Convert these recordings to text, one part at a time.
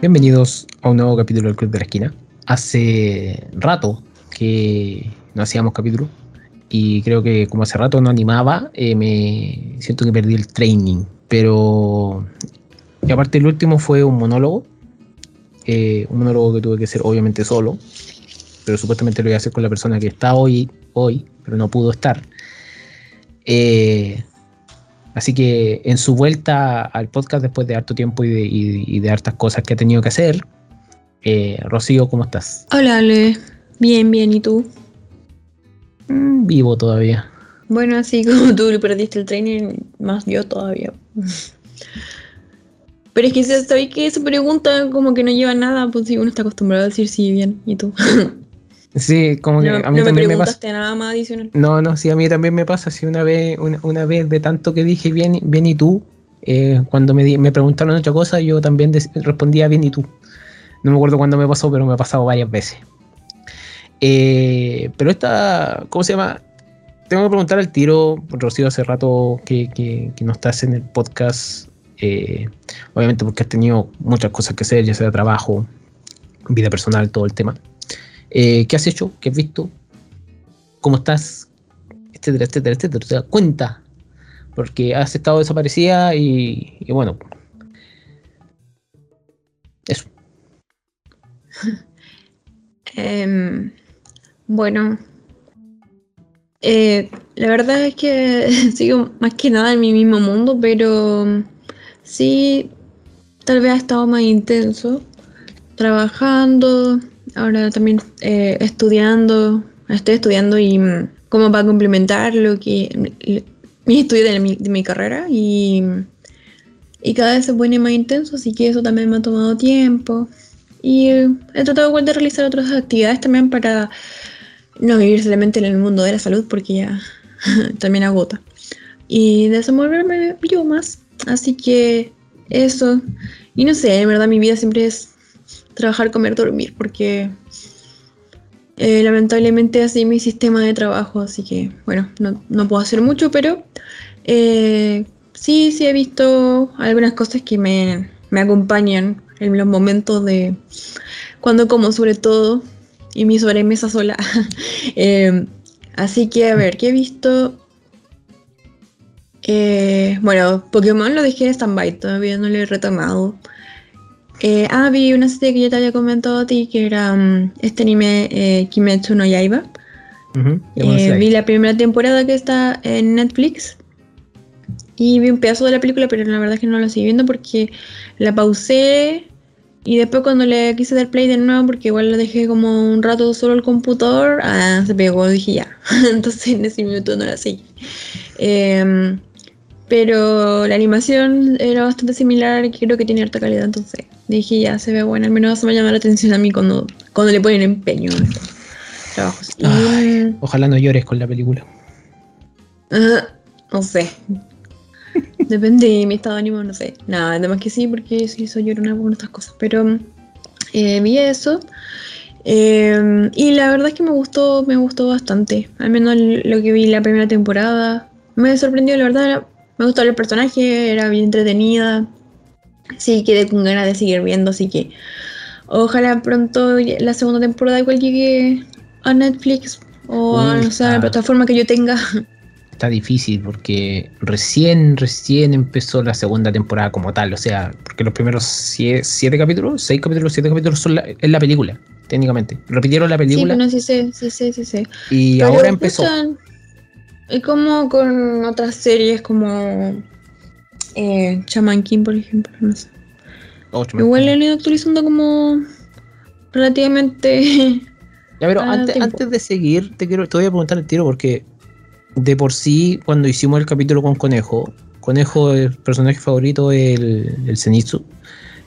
Bienvenidos a un nuevo capítulo del Club de la Esquina. Hace rato que no hacíamos capítulo y creo que como hace rato no animaba, eh, me siento que perdí el training. Pero y aparte el último fue un monólogo, eh, un monólogo que tuve que hacer obviamente solo, pero supuestamente lo voy a hacer con la persona que está hoy, hoy, pero no pudo estar. Eh, así que en su vuelta al podcast después de harto tiempo y de, hartas cosas que ha tenido que hacer, eh, Rocío, ¿cómo estás? Hola, Ale. Bien, bien, ¿y tú? Mm, vivo todavía. Bueno, así como tú le perdiste el training, más yo todavía. Pero es que sabéis que esa pregunta como que no lleva nada, pues si uno está acostumbrado a decir sí, bien, ¿y tú? Sí, como que a mí también me, pasa. nada más adicional. No, no, sí, a mí también me pasa. Si una vez, una, vez de tanto que dije bien, bien y tú, eh, cuando me, me preguntaron otra cosa, yo también respondía bien y tú. No me acuerdo cuándo me pasó, pero me ha pasado varias veces. Eh, pero esta, ¿cómo se llama? Tengo que preguntar al tiro, Rocío, hace rato que, que, que no estás en el podcast, eh, obviamente porque has tenido muchas cosas que hacer, ya sea trabajo, vida personal, todo el tema. Eh, ¿Qué has hecho? ¿Qué has visto? ¿Cómo estás? Etcétera, etcétera, etcétera. cuenta. Porque has estado desaparecida y, bueno. Eso. Em, bueno. Eh, la verdad es que sigo más que nada en mi mismo mundo, pero sí, tal vez ha estado más intenso. Trabajando, ahora también eh, estudiando, estoy estudiando y mm, como para complementar lo que mi estudio de mi, carrera y, y cada vez se pone más intenso, así que eso también me ha tomado tiempo. Y he tratado de realizar otras actividades también para no vivir solamente en el mundo de la salud porque ya también agota. Y desenvolverme yo más. Así que eso. Y no sé, en verdad mi vida siempre es trabajar, comer, dormir, porque eh, lamentablemente así mi sistema de trabajo, así que bueno, no, puedo hacer mucho, pero eh, sí, sí he visto algunas cosas que me, acompañan en los momentos de cuando como sobre todo y mi sobremesa sola. Eh, así que a ver, ¿qué he visto? bueno, Pokémon lo dejé en stand-by, todavía no lo he retomado. Eh, ah, vi una serie que yo te había comentado a ti, que era mm, este anime eh, Kimetsu no Yaiba. Eh, vi la primera temporada que está en Netflix. Y vi un pedazo de la película, pero la verdad es que no la sigo viendo porque la pausé. Y después cuando le quise dar play de nuevo, porque igual la dejé como un rato solo el computador, ah, se pegó, dije ya. Entonces en ese minuto no la seguí. Em, pero la animación era bastante similar, creo que tiene harta calidad, entonces dije ya se ve buena, al menos se me llama la atención a mí cuando, cuando le ponen empeño a estos trabajos. ojalá no llores con la película. Ah, no sé. Depende de mi estado de ánimo, no sé. Nada, además que sí, porque sí soy llorona con estas cosas. Pero eh, vi eso. Eh, y la verdad es que me gustó, me gustó bastante. Al menos lo que vi la primera temporada. Me sorprendió, la verdad, me gustó el personaje, era bien entretenida. Sí, quedé con ganas de seguir viendo, así que ojalá pronto la segunda temporada igual llegue a Netflix o a, la plataforma que yo tenga. Está difícil porque recién, recién empezó la segunda temporada como tal, o sea, porque los primeros siete, capítulos, seis capítulos, siete capítulos son la, es la película, técnicamente. Repitieron la película. Sí, sí, sí, sí, sí, sí. Y ahora empezó. Es como con otras series como eh, Shaman King, por ejemplo, no sé. Oh, Igual le han ido actualizando como relativamente. Ya, pero antes, antes, de seguir, te quiero, te voy a preguntar el tiro porque de por sí, cuando hicimos el capítulo con Conejo, Conejo, el personaje favorito es el, el Zenitsu.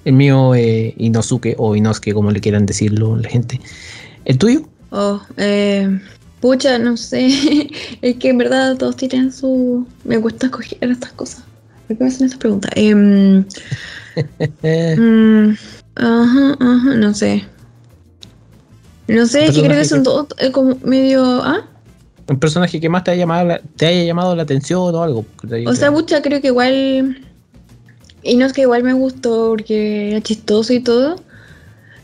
El mío es Inosuke o Inosuke, como le quieran decirlo la gente. ¿El tuyo? Oh, eh, Pucha, no sé. es que en verdad todos tienen su. Me cuesta escoger estas cosas. ¿Por qué me hacen estas preguntas? Em, mm, ajá, ajá, no sé. No sé, es que creo que son todos eh, como medio. ¿Ah? Un personaje que más te haya llamado la, te haya llamado la atención o algo. O sea, pucha, creo que igual. Y no es que igual me gustó porque era chistoso y todo.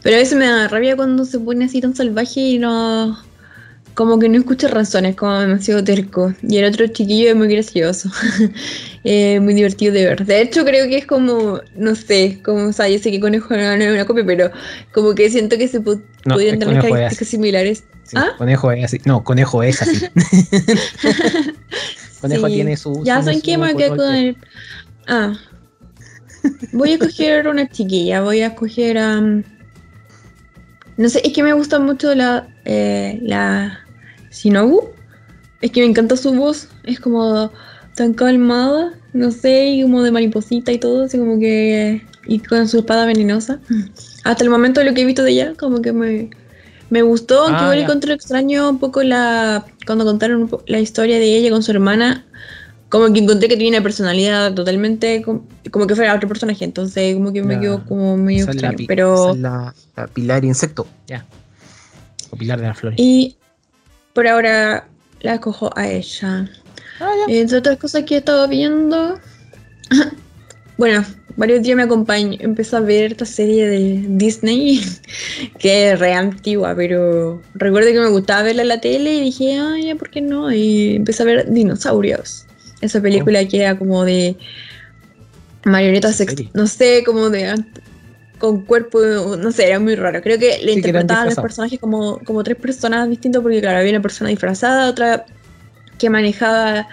Pero a veces me da rabia cuando se pone así tan salvaje y no. Como que no escucha razones, como demasiado terco. Y el otro chiquillo es muy gracioso. eh, muy divertido de ver. De hecho, creo que es como. No sé, como. O sea, yo sé que Conejo no es una copia, pero como que siento que se No, podrían es características similares. Sí, ¿Ah? Conejo es así. No, conejo es así. conejo Sí. tiene su. Ya saben que me quedé con el. Ah. Voy a escoger una chiquilla. Voy a escoger a. mm, no sé, es que me gusta mucho la. eh, la. Shinobu. Es que me encanta su voz. Es como tan calmada. No sé, y como de mariposita y todo. Así como que. Y con su espada venenosa. Hasta el momento de lo que he visto de ella, como que me. Me gustó, aunque Ah, igual encontré extraño un poco la. Cuando contaron la historia de ella con su hermana como que encontré que tenía una personalidad totalmente com- como que fuera otro personaje, entonces como que me La- quedó como medio la extraño, pi- pero la, la pilar insecto. Ya. O pilar de las flores. y por ahora la escojo a ella. Ah. Entre otras cosas que he estado viendo, bueno, varios días me acompañó, empecé a ver esta serie de Disney que es re antigua, pero recuerdo que me gustaba verla en la tele y dije, ah, ya, ¿por qué no? Y empecé a ver Dinosaurios, esa película que era como de marionetas, no sé, como de con cuerpo, no sé, era muy raro. Creo que le Sí, interpretaban los personajes como, como tres personas distintas, porque claro, había una persona disfrazada, otra que manejaba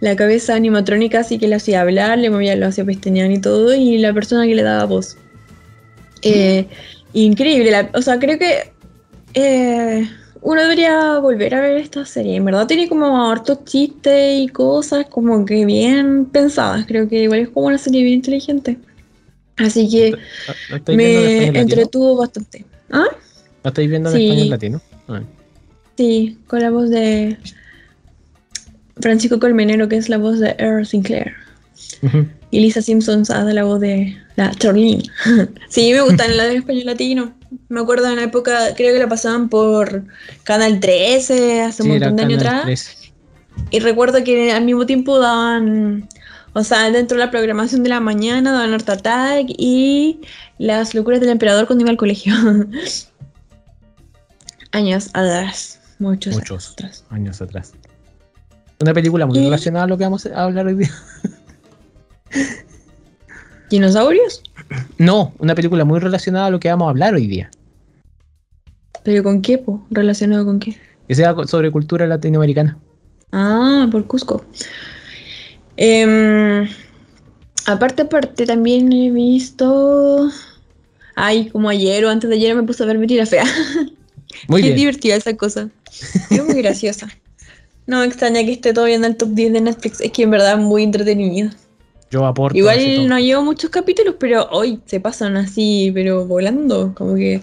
la cabeza animatrónica, así que le hacía hablar, le movía, lo hacía pestañear y todo, y la persona que le daba voz. Eh, increíble, la- o sea, creo que eh, uno debería volver a ver esta serie. En verdad tiene como hartos chistes y cosas como que bien pensadas. Creo que igual es como una serie bien inteligente. Así que ¿No- ¿No estáis viendo en me entretuvo bastante. ¿Ah? ¿No estáis viendo en Sí. español latino? Ah. Sí, con la voz de Francisco Colmenero, que es la voz de Earl Sinclair. Y Lisa Simpson hace la voz de la Charlene. sí, me gustan las de español latino. Me acuerdo en la época, creo que la pasaban por Canal 13 hace un Sí, era montón de años atrás. 13. Y recuerdo que al mismo tiempo daban, o sea, dentro de la programación de la mañana daban Art Attack y las locuras del emperador cuando iba al colegio. años atrás, muchos, años Muchos atrás. años atrás. Una película muy Y- relacionada a lo que vamos a hablar hoy día. ¿Dinosaurios? No, una película muy relacionada a lo que vamos a hablar hoy día. ¿Pero con qué, po? ¿Relacionado con qué? Que sea sobre cultura latinoamericana. Ah, por Cusco. Em, aparte, aparte, también he visto. Ay, como ayer o antes de ayer me puse a ver la Fea. Muy Qué bien. divertida esa cosa. Es muy graciosa. No me extraña que esté todavía en el top 10 de Netflix. Es que en verdad es muy entretenido. Yo aporto. Igual no llevo muchos capítulos, pero hoy se pasan así, pero volando. Como que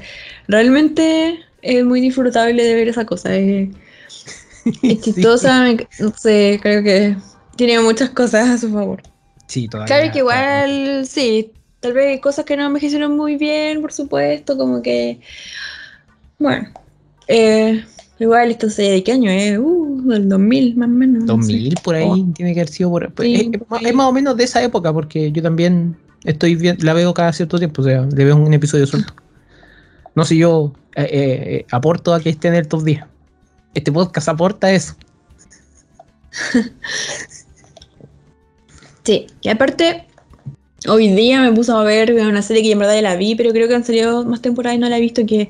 realmente es muy disfrutable de ver esa cosa. Es, es Sí. chistosa, me- no sé, creo que tiene muchas cosas a su favor. Sí, todavía. Claro que igual, sí, tal vez hay cosas que no envejecieron muy bien, por supuesto, como que, bueno, eh, igual esto sé de qué año es, uh, del 2000 más o menos. no sé. 2000 por ahí Oh. tiene que haber sido por pues, Sí, es, es por más- ahí. es más o menos de esa época porque yo también estoy bien, la veo cada cierto tiempo, o sea, le veo un episodio suelto. No sé, yo eh, eh, eh, aporto a que esté en el top 10. Este podcast aporta eso. Sí, y aparte, hoy día me puse a ver una serie que en verdad ya la vi, pero creo que han salido más temporadas y no la he visto que...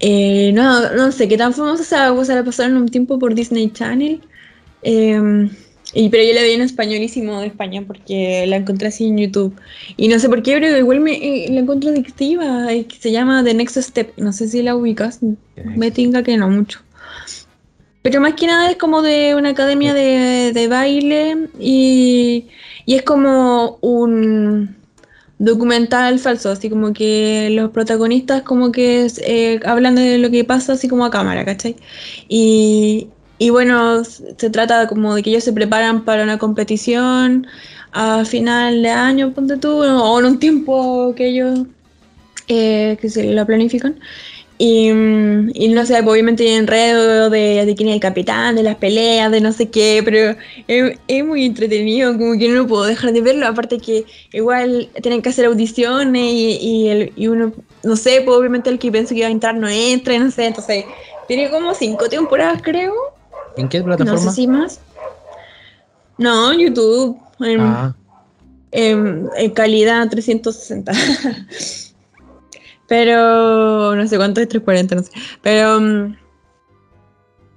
eh, no, no sé qué tan famosa o sea, la pasaron un tiempo por Disney Channel. eh, y, pero yo la vi en españolísimo de España porque la encontré así en YouTube. Y no sé por qué, pero igual me eh, la encontré adictiva. eh, que se llama The Next Step. No sé si la ubicas. Me tinga que no mucho. Pero más que nada es como de una academia de, de baile y, y es como un documental falso, así como que los protagonistas como que eh, hablan de lo que pasa así como a cámara, ¿cachai? Y, y bueno, se trata como de que ellos se preparan para una competición a final de año, ponte tú, o en un tiempo que ellos eh, que se la planifican. Y, mm, y no sé, pues, obviamente hay enredo de, de quién es el capitán, de las peleas, de no sé qué, pero es, es muy entretenido, como que no puedo dejar de verlo, aparte que igual tienen que hacer audiciones y, y, el, y uno, no sé, pues obviamente el que piensa que iba a entrar no entra, no sé, entonces tiene como cinco temporadas creo. ¿En qué plataforma? No sé si más. No, YouTube. En, Ah, en- en calidad 360. pero no sé cuánto es 340, no sé. Pero. mm,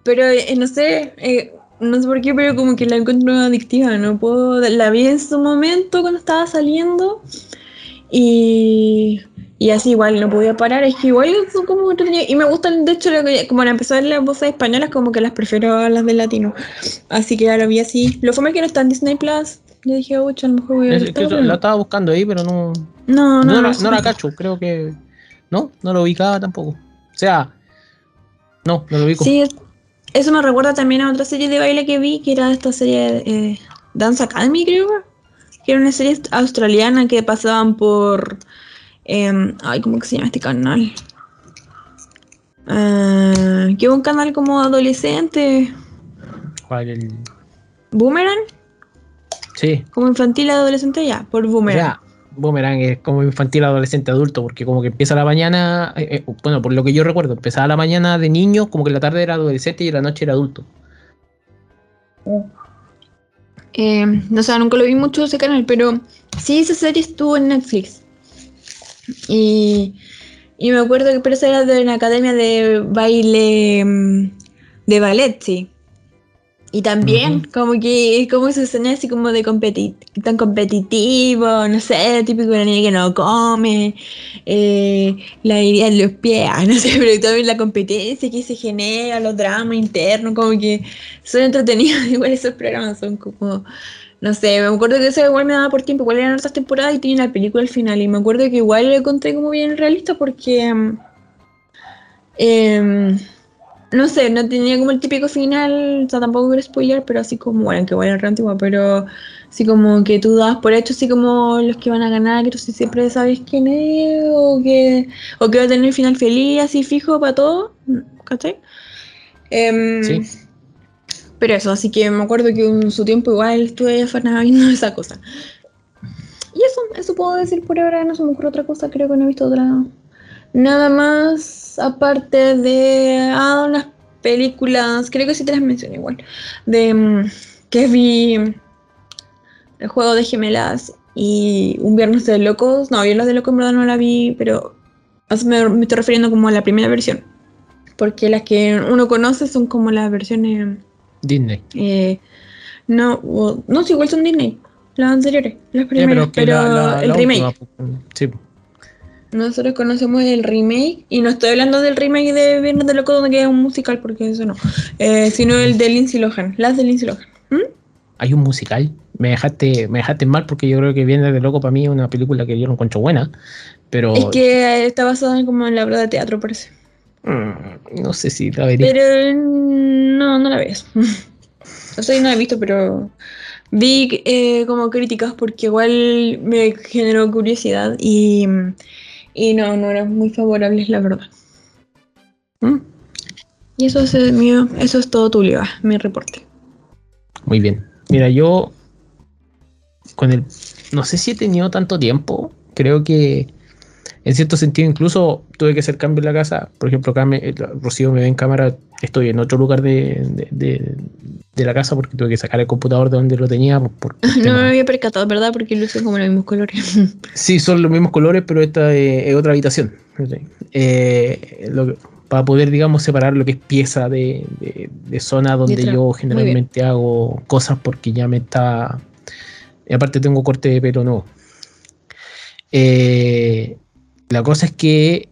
Pero eh, no sé. eh, no sé por qué, pero como que la encuentro adictiva. No puedo. La vi en su momento cuando estaba saliendo. Y. Y así igual no podía parar, es que igual son como. Y me gustan, de hecho, lo que- como al empezar las voces españolas, como que las prefiero a las de latino. Así que ya lo vi así. Lo fue que no está en Disney Plus. Yo dije, uy, a lo mejor voy a ver que todo, yo pero la estaba buscando ahí, pero no, No, no, no, no, la, no la cacho, creo que. No, no lo ubicaba tampoco. O sea, no, no lo ubico. Sí, es- eso me recuerda también a otra serie de baile que vi, que era esta serie eh, Dance Academy, creo. Que era una serie australiana que pasaban por. em, ay, ¿cómo que se llama este canal? Ah, que un canal como adolescente. ¿Cuál el- ¿Boomerang? Sí, Como infantil adolescente, ya, por Boomerang. sea, Boomerang es como infantil, adolescente, adulto, porque como que empieza la mañana, eh, eh, bueno, por lo que yo recuerdo, empezaba la mañana de niño, como que la tarde era adolescente y la noche era adulto. Eh, no sé, nunca lo vi mucho ese canal, pero sí, esa serie estuvo en Netflix. Y, y me acuerdo que pero esa era de una academia de baile, mm, de ballet, sí. Y también, como que, como se escena así como de competi tan competitivo, no sé, típico de la niña que no come, eh, la idea en los pies, no sé, pero también la competencia que se genera, los dramas internos, como que son entretenidos, igual esos programas son como, no sé, me acuerdo que eso igual me daba por tiempo, igual eran otras temporadas y tenía la película al final, y me acuerdo que igual lo encontré como bien realista porque, em, no sé, no tenía como el típico final, o sea, tampoco quiero spoiler, pero así como, bueno, que re antigua, pero así como que tú dabas por hecho, así como los que van a ganar, que tú sí siempre sabes quién es, o que, o que va a tener final feliz, así fijo para todo, ¿cachai? Em, Sí. pero eso, así que me acuerdo que en su tiempo igual estuve afanada viendo esa cosa. Y eso, eso puedo decir por ahora, no se me ocurre otra cosa, creo que no he visto otra. Nada más, aparte de ah, unas películas, creo que sí te las mencioné igual, de mm, que vi el juego de gemelas y un viernes de locos. No, viernes de locos en verdad no la vi, pero me, me estoy refiriendo como a la primera versión. Porque las que uno conoce son como las versiones Disney. eh, no, no, sí, igual son Disney. Las anteriores, las primeras, pero la- la- el la remake. última, pues, sí. Nosotros conocemos el remake, y no estoy hablando del remake de Viernes de Loco, donde queda un musical, porque eso no. Eh, sino el de Lindsay Lohan, las de Lindsay Lohan. ¿Mm? Hay un musical. Me dejaste, me dejaste mal porque yo creo que Viene de Loco para mí es una película que yo no encuentro buena. Pero Es que eh, está basada en como en la obra de teatro, parece. mm, no sé si la vería. Pero mm, no, no la ves. O sea, no la he visto, pero vi eh, como críticas porque igual me generó curiosidad y, y no, no eran muy favorables, la verdad. Mm, Y eso es el mío, eso es todo Tulio, ah, mi reporte. Muy bien. Mira, yo con el no sé si he tenido tanto tiempo. Creo que en cierto sentido incluso tuve que hacer cambio en la casa. Por ejemplo, acá me, Rocío me ve en cámara. Estoy en otro lugar de, de, de- de la casa porque tuve que sacar el computador de donde lo tenía. Por, por No me había percatado, ¿verdad? Porque lucen como los mismos colores. Sí, son los mismos colores, pero esta eh, es otra habitación. Eh, lo que- para poder, digamos, separar lo que es pieza de, de- de zona donde yo generalmente hago cosas porque ya me está... Y aparte tengo corte de pelo nuevo. Eh, la cosa es que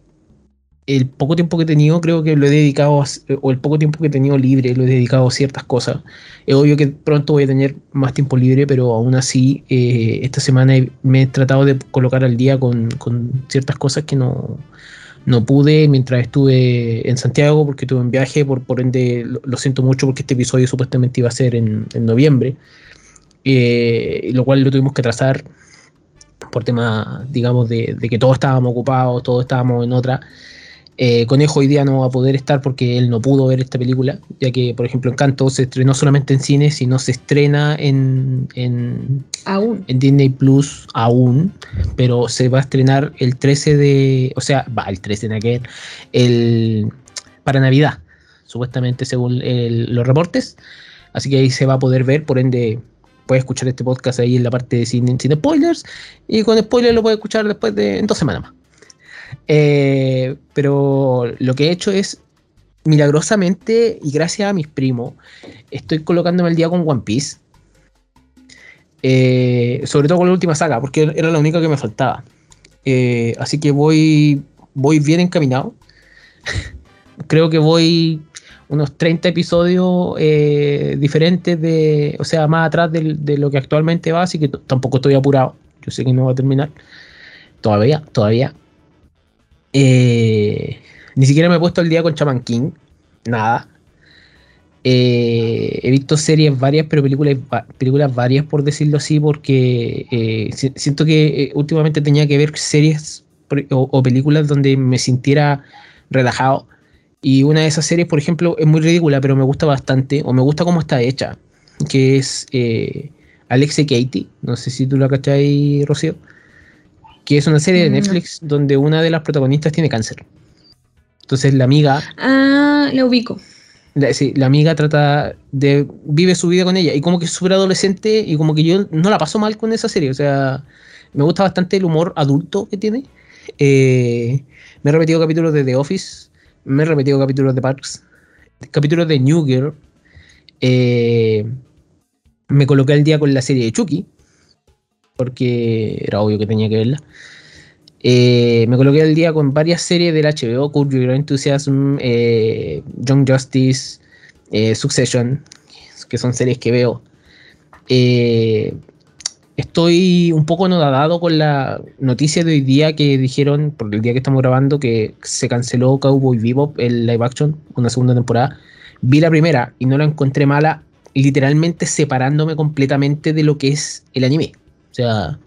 el poco tiempo que he tenido creo que lo he dedicado, a- o el poco tiempo que he tenido libre, lo he dedicado a ciertas cosas. Es obvio que pronto voy a tener más tiempo libre, pero aún así eh, esta semana me he tratado de colocar al día con, con ciertas cosas que no, no pude mientras estuve en Santiago porque estuve en viaje, por, por ende lo, lo siento mucho porque este episodio supuestamente iba a ser en, en noviembre, eh, lo cual lo tuvimos que trazar por tema, digamos, de, de que todos estábamos ocupados, todos estábamos en otra. Eh, Conejo hoy día no va a poder estar porque él no pudo ver esta película, ya que, por ejemplo, Encanto se estrenó solamente en cine, sino se estrena en, en, Aún. en Disney Plus aún, pero se va a estrenar el 13 de, o sea, va el 13 de aquel, el para Navidad, supuestamente según el- los reportes, así que ahí se va a poder ver, por ende puedes escuchar este podcast ahí en la parte de sin, sin spoilers y con spoilers lo puedes escuchar después de en dos semanas más. Eh, pero lo que he hecho es milagrosamente y gracias a mis primos estoy colocándome al día con One Piece. Eh, sobre todo con la última saga, porque era la única que me faltaba. Eh, así que voy, voy bien encaminado. Creo que voy unos 30 episodios eh, diferentes de, o sea, más atrás del- de, lo que actualmente va, así que tampoco estoy apurado. Yo sé que no va a terminar. Todavía, todavía. Eh, ni siquiera me he puesto al día con Chaman King. Nada. Eh, he visto series varias, pero películas, películas varias, por decirlo así, porque eh, si- siento que últimamente tenía que ver series o, o películas donde me sintiera relajado. Y una de esas series, por ejemplo, es muy ridícula, pero me gusta bastante, o me gusta cómo está hecha, que es eh, Alex y Katie. No sé si tú la cachai, Rocío. Que es una serie de No. Netflix donde una de las protagonistas tiene cáncer. Entonces la amiga Ah, la ubico. la, sí, la amiga trata de. vive su vida con ella. Y como que es súper adolescente. Y como que yo no la paso mal con esa serie. O sea, me gusta bastante el humor adulto que tiene. Eh, me he repetido capítulos de The Office. Me he repetido capítulos de Parks. Capítulos de New Girl. Eh, me coloqué al día con la serie de Chucky. Porque era obvio que tenía que verla. Eh, me coloqué al día con varias series del HBO, Curb Your Enthusiasm, eh, Young Justice, eh, Succession, que son series que veo. Estoy un poco anodadado con la noticia de hoy día que dijeron, por el día que estamos grabando, que se canceló Cowboy Bebop, el live action, una segunda temporada. Vi la primera y no la encontré mala, literalmente separándome completamente de lo que es el anime. O sea,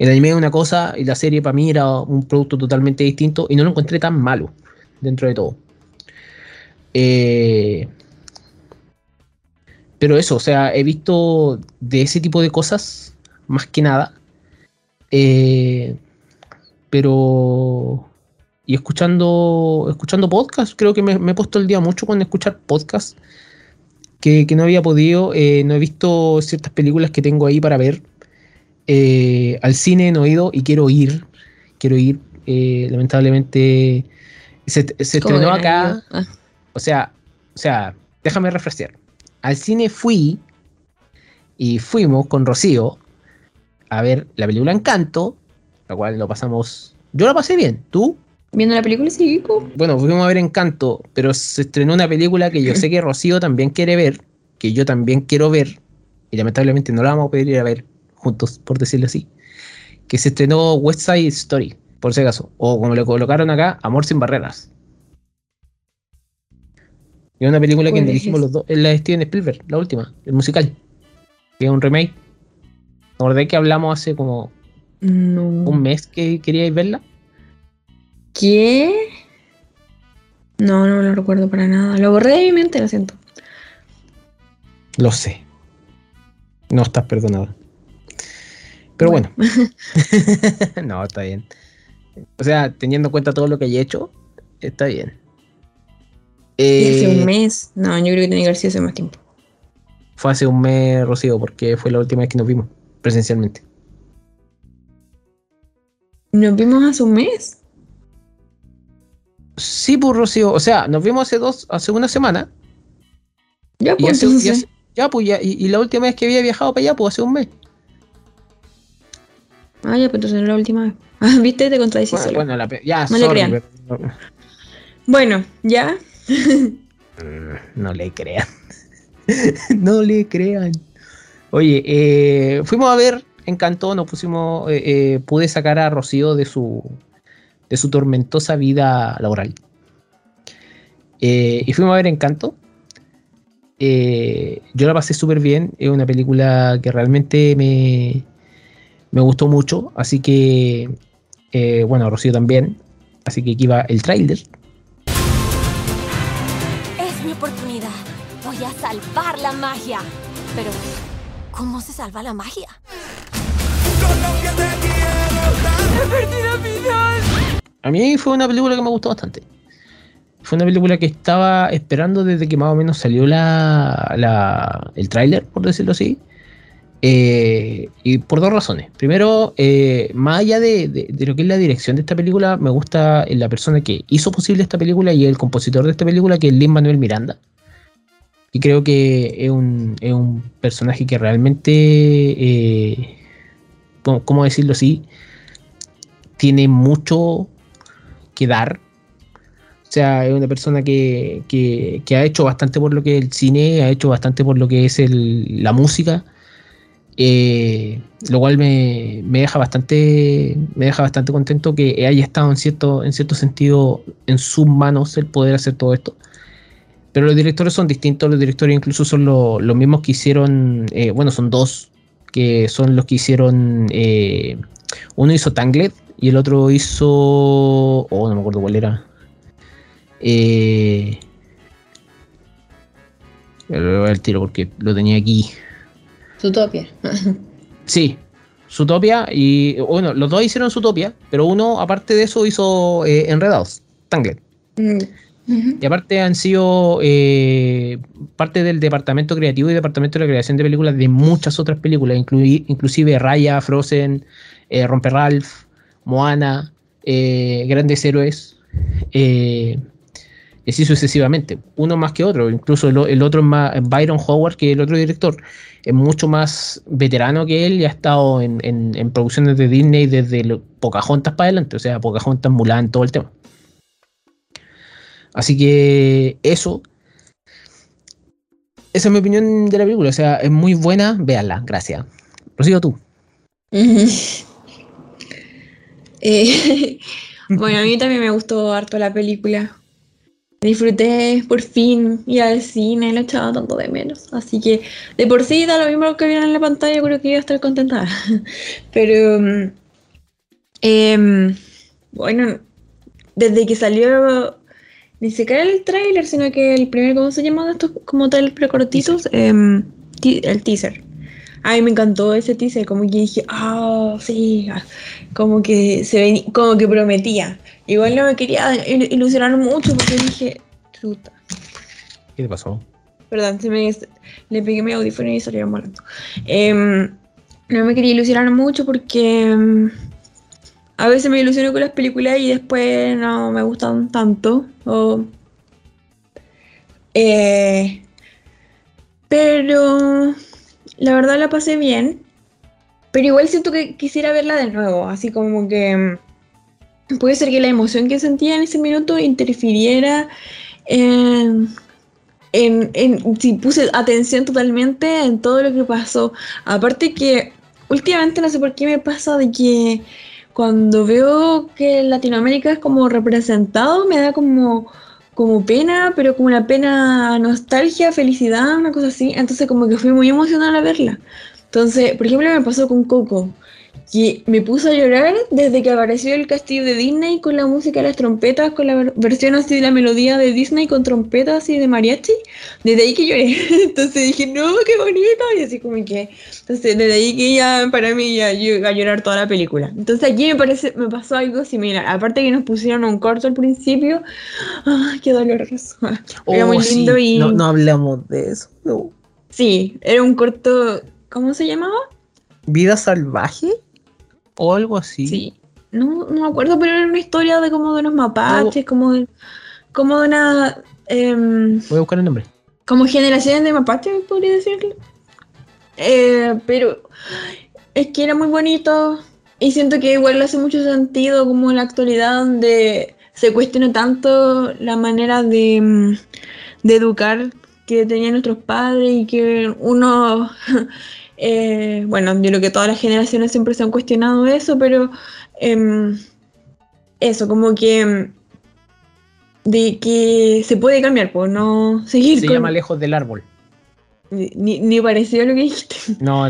el anime es una cosa y la serie para mí era un producto totalmente distinto y no lo encontré tan malo dentro de todo. Eh, pero eso, o sea, he visto de ese tipo de cosas más que nada. Eh, pero. Y escuchando, escuchando podcast, creo que me, me he puesto el día mucho con escuchar podcast que, que no había podido. eh, no he visto ciertas películas que tengo ahí para ver. Eh, al cine no he ido y quiero ir. Quiero ir. lamentablemente se, se ¿Cómo estrenó acá. Ah, O sea, o sea, déjame refrescar. Al cine fui y fuimos con Rocío a ver la película Encanto, la cual lo pasamos. Yo la pasé bien. ¿Tú? Viendo la película, sí, Bueno, fuimos a ver Encanto, pero se estrenó una película que yo sé que Rocío también quiere ver, que yo también quiero ver, y lamentablemente no la vamos a poder ir a ver juntos, por decirlo así. Que se estrenó West Side Story, por si acaso. O como le colocaron acá, Amor sin barreras. Y es una película que ¿Cuál es dirigimos esa? los dos, es la de Steven Spielberg, la última, el musical. Que es un remake. ¿Me acordé que hablamos hace como no. un mes que queríais verla? ¿Qué? No, no lo recuerdo para nada. Lo borré de mi mente, lo siento. Lo sé. No estás perdonado. Pero bueno. no, está bien. O sea, teniendo en cuenta todo lo que hay hecho, está bien. Y hace Eh, un mes. No, yo creo que tenía que haber sido hace más tiempo. fue hace un mes, Rocío, porque fue la última vez que nos vimos presencialmente. ¿Nos vimos hace un mes? Sí, pues, Rocío. O sea, nos vimos hace dos, hace una semana. Ya, Y pues hace, entonces y sí. hace- ya, pues, ya, y, y la última vez que había viajado para allá, pues, hace un mes. Ah, ya, pues entonces no la última vez. Ah, viste, te contradicí Bueno, bueno, la pe- ya, No le sorry, pero- Bueno, ya. Mm, No le crean. no le crean. Oye, eh, fuimos a ver Encantó, nos pusimos, eh, eh, pude sacar a Rocío de su, de su tormentosa vida laboral. y fuimos a ver Encanto. yo la pasé súper bien, es una película que realmente me, me gustó mucho, así que, bueno, Rocío también, así que aquí va el tráiler. Es mi oportunidad, voy a salvar la magia, pero ¿cómo se salva la magia? A mí fue una película que me gustó bastante. Fue una película que estaba esperando desde que más o menos salió la, la el tráiler, por decirlo así. Eh, y por dos razones. Primero, eh, más allá de, lo que es la dirección de esta película, me gusta la persona que hizo posible esta película y el compositor de esta película, que es Lin Manuel Miranda. Y creo que es un, es un personaje que realmente, eh, ¿cómo, decirlo así? Tiene mucho que dar. O sea, es una persona que, que- que ha hecho bastante por lo que es el cine, ha hecho bastante por lo que es el- la música. eh, lo cual me, me deja bastante me deja bastante contento que haya estado en cierto en cierto sentido en sus manos el poder hacer todo esto pero los directores son distintos los directores incluso son lo- los mismos que hicieron eh, bueno son dos que son los que hicieron eh, uno hizo Tangled y el otro hizo oh no me acuerdo cuál era eh, al tiro porque lo tenía aquí Zootopia. Sí, Zootopia y bueno, los dos hicieron Zootopia, pero uno aparte de eso hizo eh, Enredados, Tangled. Mm. Y aparte han sido eh, parte del departamento creativo y departamento de la creación de películas de muchas otras películas, inclusive Raya, Frozen, eh, Romper Ralph, Moana, eh, Grandes Héroes, eh, y así sucesivamente, uno más que otro, incluso el, otro es más, Byron Howard, que el otro director, es mucho más veterano que él y ha estado en, en- en producciones de Disney desde Pocahontas para adelante, o sea, Pocahontas, Mulan, todo el tema. Así que eso. Esa es mi opinión de la película. O sea, es muy buena. Véanla. Gracias. Rocío, tú. Eh, bueno, a mí también me gustó harto la película. Disfruté por fin ir al cine, lo echaba tanto de menos. Así que de por sí da lo mismo que vieron en la pantalla, creo que iba a estar contenta. Pero mm, em, bueno, desde que salió ni siquiera el tráiler, sino que el primer, ¿cómo se llama estos como tal precortitos? Em, el teaser. A mí me encantó ese teaser, como que dije, ah, sí, ah", como que se ven, como que prometía. Igual no me quería il- ilusionar mucho porque dije, chuta. ¿Qué te pasó? Perdón, se me, le pegué mi audífono y salió molando. Em, no me quería ilusionar mucho porque em, a veces me ilusiono con las películas y después no me gustan tanto. O- eh, pero la verdad la pasé bien. Pero igual siento que quisiera verla de nuevo. Así como que em, puede ser que la emoción que sentía en ese minuto interfiriera en en, en- sí, puse atención totalmente en todo lo que pasó. Aparte que últimamente no sé por qué me pasa de que cuando veo que Latinoamérica es como representado, me da como, como pena, pero como una pena nostalgia, felicidad, una cosa así. Entonces como que fui muy emocionada a verla. Entonces, por ejemplo, me pasó con Coco, que me puso a llorar desde que apareció el castillo de Disney con la música de las trompetas, con la ver- versión así de la melodía de Disney con trompetas y de mariachi. Desde ahí que lloré. Entonces dije, no, qué bonito. Y así como que. Entonces, desde ahí que ya para mí ya llega a llorar toda la película. Entonces aquí me parece, me pasó algo similar. Aparte que nos pusieron un corto al principio. ¡Ay, qué doloroso! Era muy Oh, sí. lindo y. No, no hablamos de eso. no. Sí, era un corto. ¿Cómo se llamaba? ¿Vida salvaje? O algo así. Sí. No, no me acuerdo, pero era una historia de como de unos mapaches, como de, como de una. em, Voy a buscar el nombre. como generaciones de mapaches, podría decirlo. Eh, pero es que era muy bonito y siento que igual hace mucho sentido como en la actualidad donde se cuestiona tanto la manera de, mm, de educar que tenían nuestros padres y que uno, eh, bueno, yo creo que todas las generaciones siempre se han cuestionado eso, pero em, eso, como que em, de que se puede cambiar, pues no seguir Se con- llama Lejos del Árbol. ni, ni parecido a lo que dijiste. No,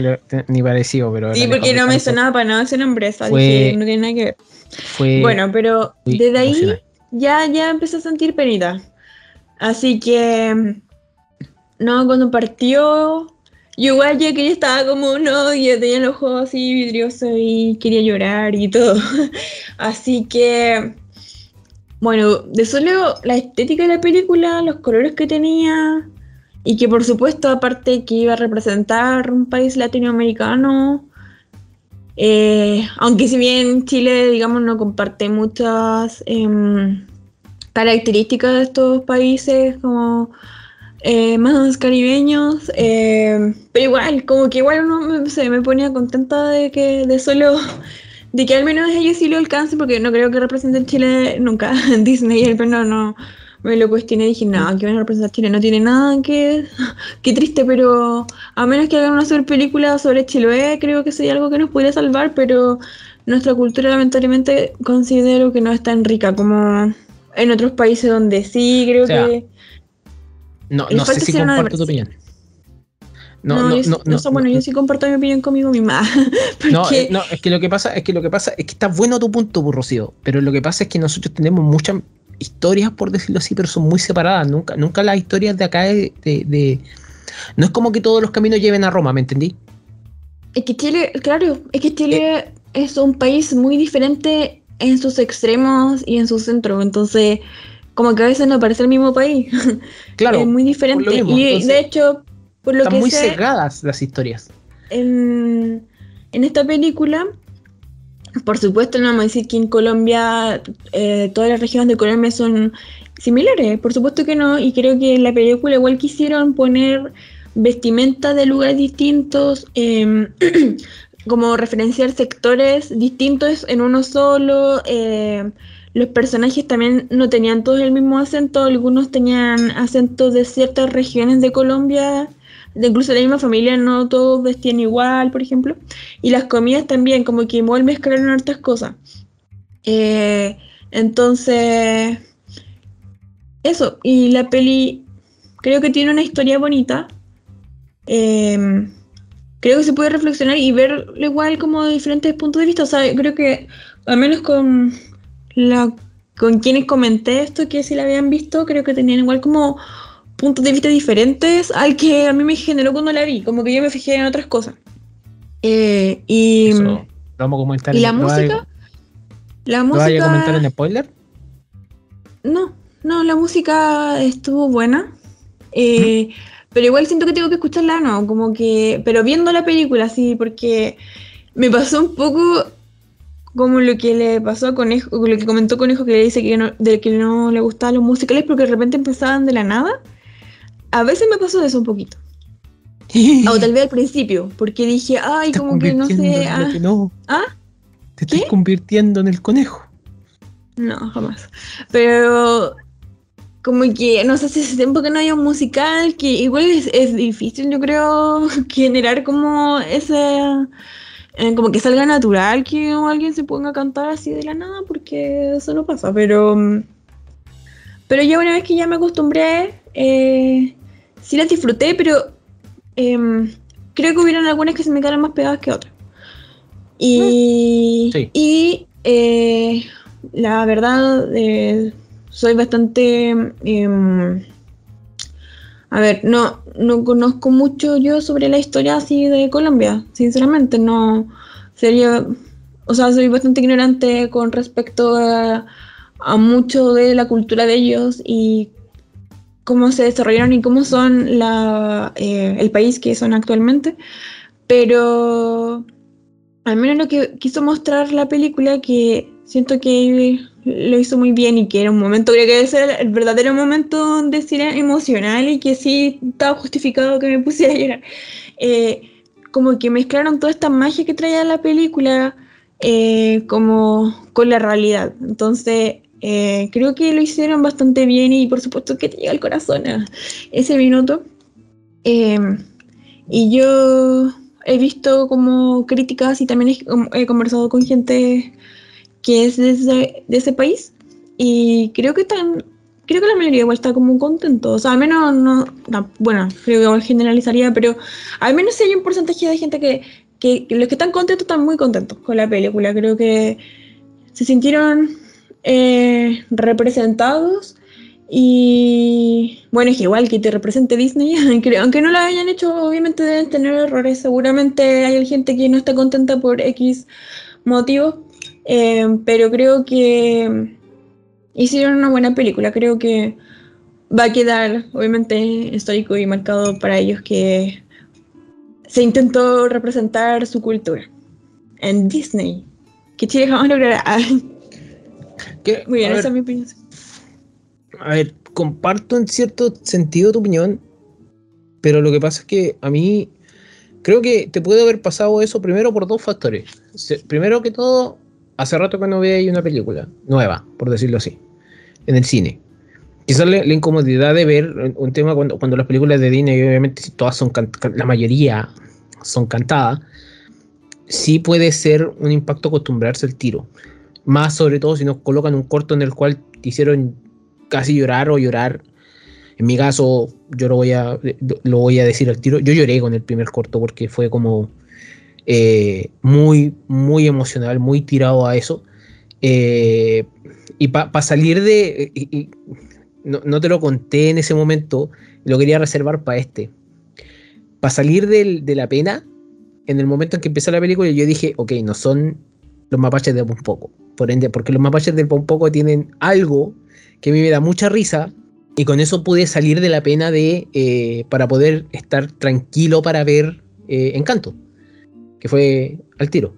ni parecido, pero. Sí, porque no me sonaba para nada ese nombre, esa Fue- dije, no tiene nada que ver. Fue Bueno, pero desde ahí ya, ya empecé a sentir penita. Así que no, cuando partió, yo igual ya que estaba como no, y tenía los ojos así vidriosos y quería llorar y todo. así que, bueno, de solo la estética de la película, los colores que tenía, y que por supuesto, aparte que iba a representar un país latinoamericano, eh, aunque si bien Chile, digamos, no comparte muchas em, características de estos países como eh, más caribeños, eh, pero igual, como que igual uno se me ponía contenta de que de solo, de que al menos ellos sí lo alcancen, porque no creo que representen Chile nunca en Disney, el no, no me lo cuestioné y dije, no, que van a representar Chile, no tiene nada que, qué triste, pero a menos que hagan una super película sobre Chiloé, creo que sería algo que nos podría salvar, pero nuestra cultura lamentablemente considero que no es tan rica como en otros países donde sí, creo que... No, no sé si comparto tu opinión. No, no, no, no, bueno, yo sí comparto mi opinión conmigo misma. no, eh, no, es que lo que pasa, es que lo que pasa es que está bueno tu punto, pues, Rocío, pero lo que pasa es que nosotros tenemos muchas historias, por decirlo así, pero son muy separadas. Nunca, nunca las historias de acá de, No es como que todos los caminos lleven a Roma, ¿me entendí? Es que Chile, claro, es que Chile eh. es un país muy diferente en sus extremos y en su centro. Entonces, como que a veces no parece el mismo país. Claro. es muy diferente. y de hecho, por lo están muy cegadas las historias. En, en, esta película, por supuesto, no vamos a decir que en Colombia eh, todas las regiones de Colombia son similares. Por supuesto que no. Y creo que en la película igual quisieron poner vestimenta de lugares distintos. Eh, como referenciar sectores distintos en uno solo. Eh, los personajes también no tenían todos el mismo acento, algunos tenían acentos de ciertas regiones de Colombia, de incluso la misma familia, no todos vestían igual, por ejemplo. Y las comidas también, como que igual mezclaron hartas cosas. Eh, entonces, eso, y la peli creo que tiene una historia bonita. Eh, creo que se puede reflexionar y ver igual como de diferentes puntos de vista. O sea, creo que al menos con la con quienes comenté esto, que si la habían visto, creo que tenían igual como puntos de vista diferentes al que a mí me generó cuando la vi. Como que yo me fijé en otras cosas. Eh, y, vamos a comentar ¿y la música. La música. ¿Lo a comentar en spoiler? No, no, la música estuvo buena. Eh, pero igual siento que tengo que escucharla, no, como que, pero viendo la película, sí, porque me pasó un poco como lo que le pasó a Conejo, lo que comentó Conejo que le dice que no, de que no le gustaban los musicales porque de repente empezaban de la nada. A veces me pasó eso un poquito. o tal vez al principio, porque dije, ay, como que no sé. Ah, no. ¿Ah? Te estás convirtiendo en el conejo. No, jamás. Pero como que no sé si hace tiempo que no hay un musical, que igual es, difícil, yo creo, generar como ese, eh, como que salga natural que alguien se ponga a cantar así de la nada, porque eso no pasa, pero, pero ya una vez que ya me acostumbré, eh, sí las disfruté, pero em, creo que hubieron algunas que se me quedaron más pegadas que otras. Y, mm, y eh, la verdad, soy bastante... A ver, no, no conozco mucho yo sobre la historia así de Colombia, sinceramente, no sería, o sea, soy bastante ignorante con respecto a, mucho de la cultura de ellos y cómo se desarrollaron y cómo son la, eh, el país que son actualmente, pero al menos lo que quiso mostrar la película, que siento que lo hizo muy bien y que era un momento, creo que debe ser el verdadero momento donde era emocional y que sí estaba justificado que me pusiera a llorar. Eh, como que mezclaron toda esta magia que traía la película eh, como con la realidad. Entonces, eh, creo que lo hicieron bastante bien y por supuesto que te llega al corazón ese minuto. y yo he visto como críticas y también he conversado con gente que es de ese, país. Y creo que están, creo que la mayoría igual está como contento, o sea, al menos no, bueno, creo que igual generalizaría, pero al menos si hay un porcentaje de gente que, que, los que están contentos están muy contentos con la película, creo que se sintieron eh, representados Y bueno, es que igual que te represente Disney, aunque no lo hayan hecho, obviamente deben tener errores. Seguramente hay gente que no está contenta por X motivo, eh, pero creo que hicieron una buena película. Creo que va a quedar, obviamente, histórico y marcado para ellos que se intentó representar su cultura en Disney, que Chile jamás logrará. Muy bien, esa es mi opinión. A ver, comparto en cierto sentido tu opinión, pero lo que pasa es que a mí creo que te puede haber pasado eso primero por dos factores. Primero que todo, hace rato que no veía una película nueva, por decirlo así, en el cine. Quizás la, incomodidad de ver un tema cuando, cuando las películas de Disney, obviamente todas son, la mayoría son cantadas, sí puede ser un impacto acostumbrarse al tiro. Más sobre todo si nos colocan un corto en el cual hicieron casi llorar o llorar. En mi caso, yo lo voy a, lo voy a decir al tiro. Yo lloré con el primer corto porque fue como eh, muy, muy emocional, muy tirado a eso. Eh, y para salir de. no, te lo conté en ese momento, lo quería reservar para este. Para salir de la pena, en el momento en que empezó la película, yo dije, ok, no son los mapaches de poco Por ende, porque los mapaches de poco tienen algo que a mí me da mucha risa y con eso pude salir de la pena de eh, para poder estar tranquilo para ver Encanto, que fue al tiro.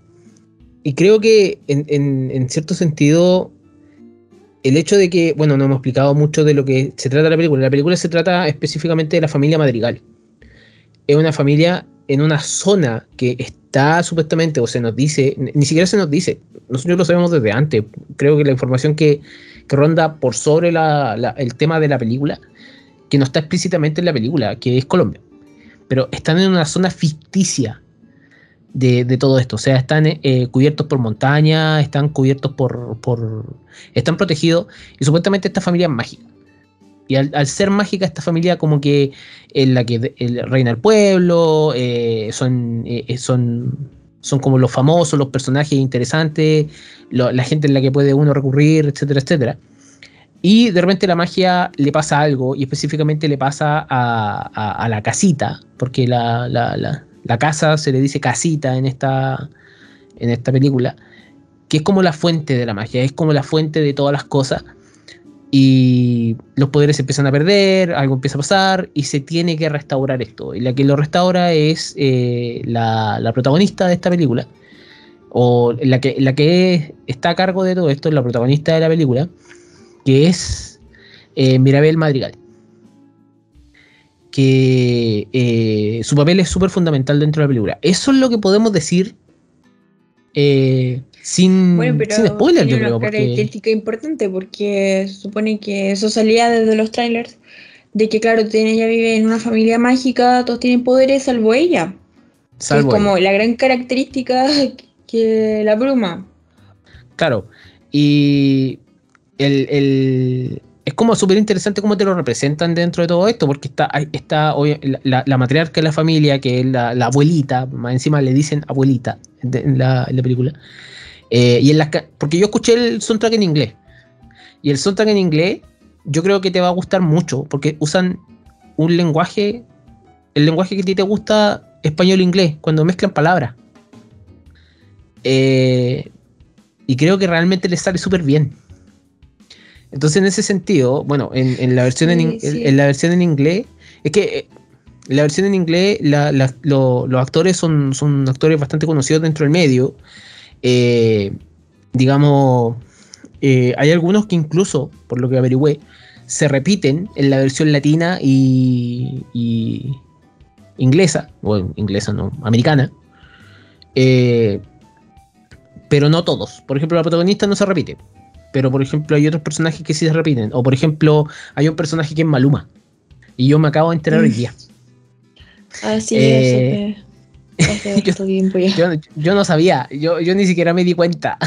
Y creo que en, cierto sentido el hecho de que, bueno, no hemos explicado mucho de lo que se trata la película. La película se trata específicamente de la familia Madrigal. Es una familia en una zona que está supuestamente, o se nos dice, ni siquiera se nos dice, nosotros lo sabemos desde antes. Creo que la información que, que ronda por sobre el tema de la película, que no está explícitamente en la película, que es Colombia. Pero están en una zona ficticia de, todo esto. O sea, están eh, cubiertos por montaña, están cubiertos por, están protegidos y supuestamente esta familia es mágica. Y al, ser mágica, esta familia como que en la que reina el pueblo, eh, son, eh, son son como los famosos, los personajes interesantes, la gente en la que puede uno recurrir, etcétera, etcétera. Y de repente la magia le pasa algo, y específicamente le pasa a, la casita, porque la, casa se le dice casita en esta, en esta película, que es como la fuente de la magia, es como la fuente de todas las cosas y los poderes empiezan a perder, algo empieza a pasar y se tiene que restaurar esto. Y la que lo restaura es eh, la, protagonista de esta película, o la que, la que está a cargo de todo esto, la protagonista de la película, que es eh, Mirabel Madrigal. Que eh, su papel es súper fundamental dentro de la película. Eso es lo que podemos decir sin, bueno, pero spoiler, yo creo. Una característica importante porque supone que eso salía desde los trailers de que, claro, ella vive en una familia mágica, todos tienen poderes salvo ella. Salvo es como la gran característica que la bruma. Claro, y el, es como súper interesante cómo te lo representan dentro de todo esto, porque está, está la, la matriarca de la familia, que es la, abuelita, más encima le dicen abuelita en la, en la película. Eh, y en las, porque yo escuché el soundtrack en inglés. Y el soundtrack en inglés yo creo que te va a gustar mucho porque usan un lenguaje, el lenguaje que a ti te gusta, español-inglés, e cuando mezclan palabras. Eh, y creo que realmente les sale súper bien. Entonces, en ese sentido, bueno, en, la, versión en, la versión en inglés, es que eh, la versión en inglés, los actores son, son actores bastante conocidos dentro del medio. Eh, digamos, eh, hay algunos que incluso, por lo que averigüé, se repiten en la versión latina y, inglesa, o inglesa no, americana, eh, pero no todos. Por ejemplo, la protagonista no se repite, pero por ejemplo hay otros personajes que sí se repiten, o por ejemplo hay un personaje que es Maluma, y yo me acabo de enterar hoy día. Ah, sí, eh, yo, no sabía, yo, yo ni siquiera me di cuenta.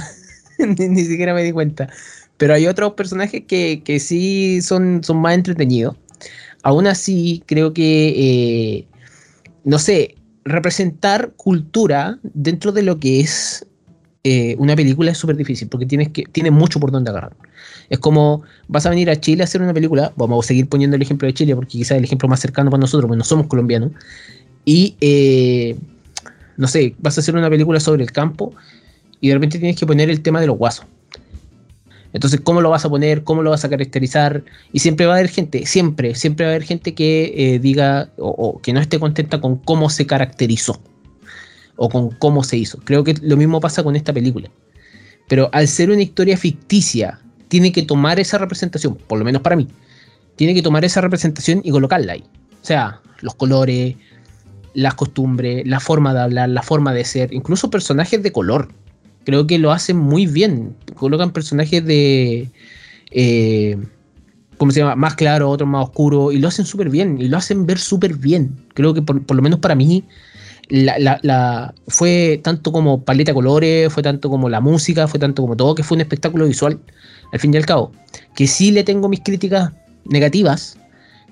ni, siquiera me di cuenta. Pero hay otros personajes que, que sí son, son más entretenidos. Aún así, creo que, eh, no sé, representar cultura dentro de lo que es eh, una película es súper difícil porque tienes que, tiene mucho por donde agarrar. Es como vas a venir a Chile a hacer una película, vamos a seguir poniendo el ejemplo de Chile porque quizás el ejemplo más cercano para nosotros, porque no somos colombianos, y eh, no sé, vas a hacer una película sobre el campo y de repente tienes que poner el tema de los guasos. Entonces, ¿cómo lo vas a poner? ¿Cómo lo vas a caracterizar? Y siempre va a haber gente, siempre, siempre va a haber gente que eh, diga o, que no esté contenta con cómo se caracterizó o con cómo se hizo. Creo que lo mismo pasa con esta película. Pero al ser una historia ficticia, tiene que tomar esa representación, por lo menos para mí, tiene que tomar esa representación y colocarla ahí. O sea, los colores, las costumbres, la forma de hablar, la forma de ser, incluso personajes de color creo que lo hacen muy bien. Colocan personajes de. Eh, ¿Cómo se llama? Más claro, otros más oscuro. Y lo hacen súper bien. Y lo hacen ver súper bien. Creo que por, lo menos para mí. La, fue tanto como paleta de colores, fue tanto como la música, fue tanto como todo, que fue un espectáculo visual, al fin y al cabo. Que sí le tengo mis críticas negativas,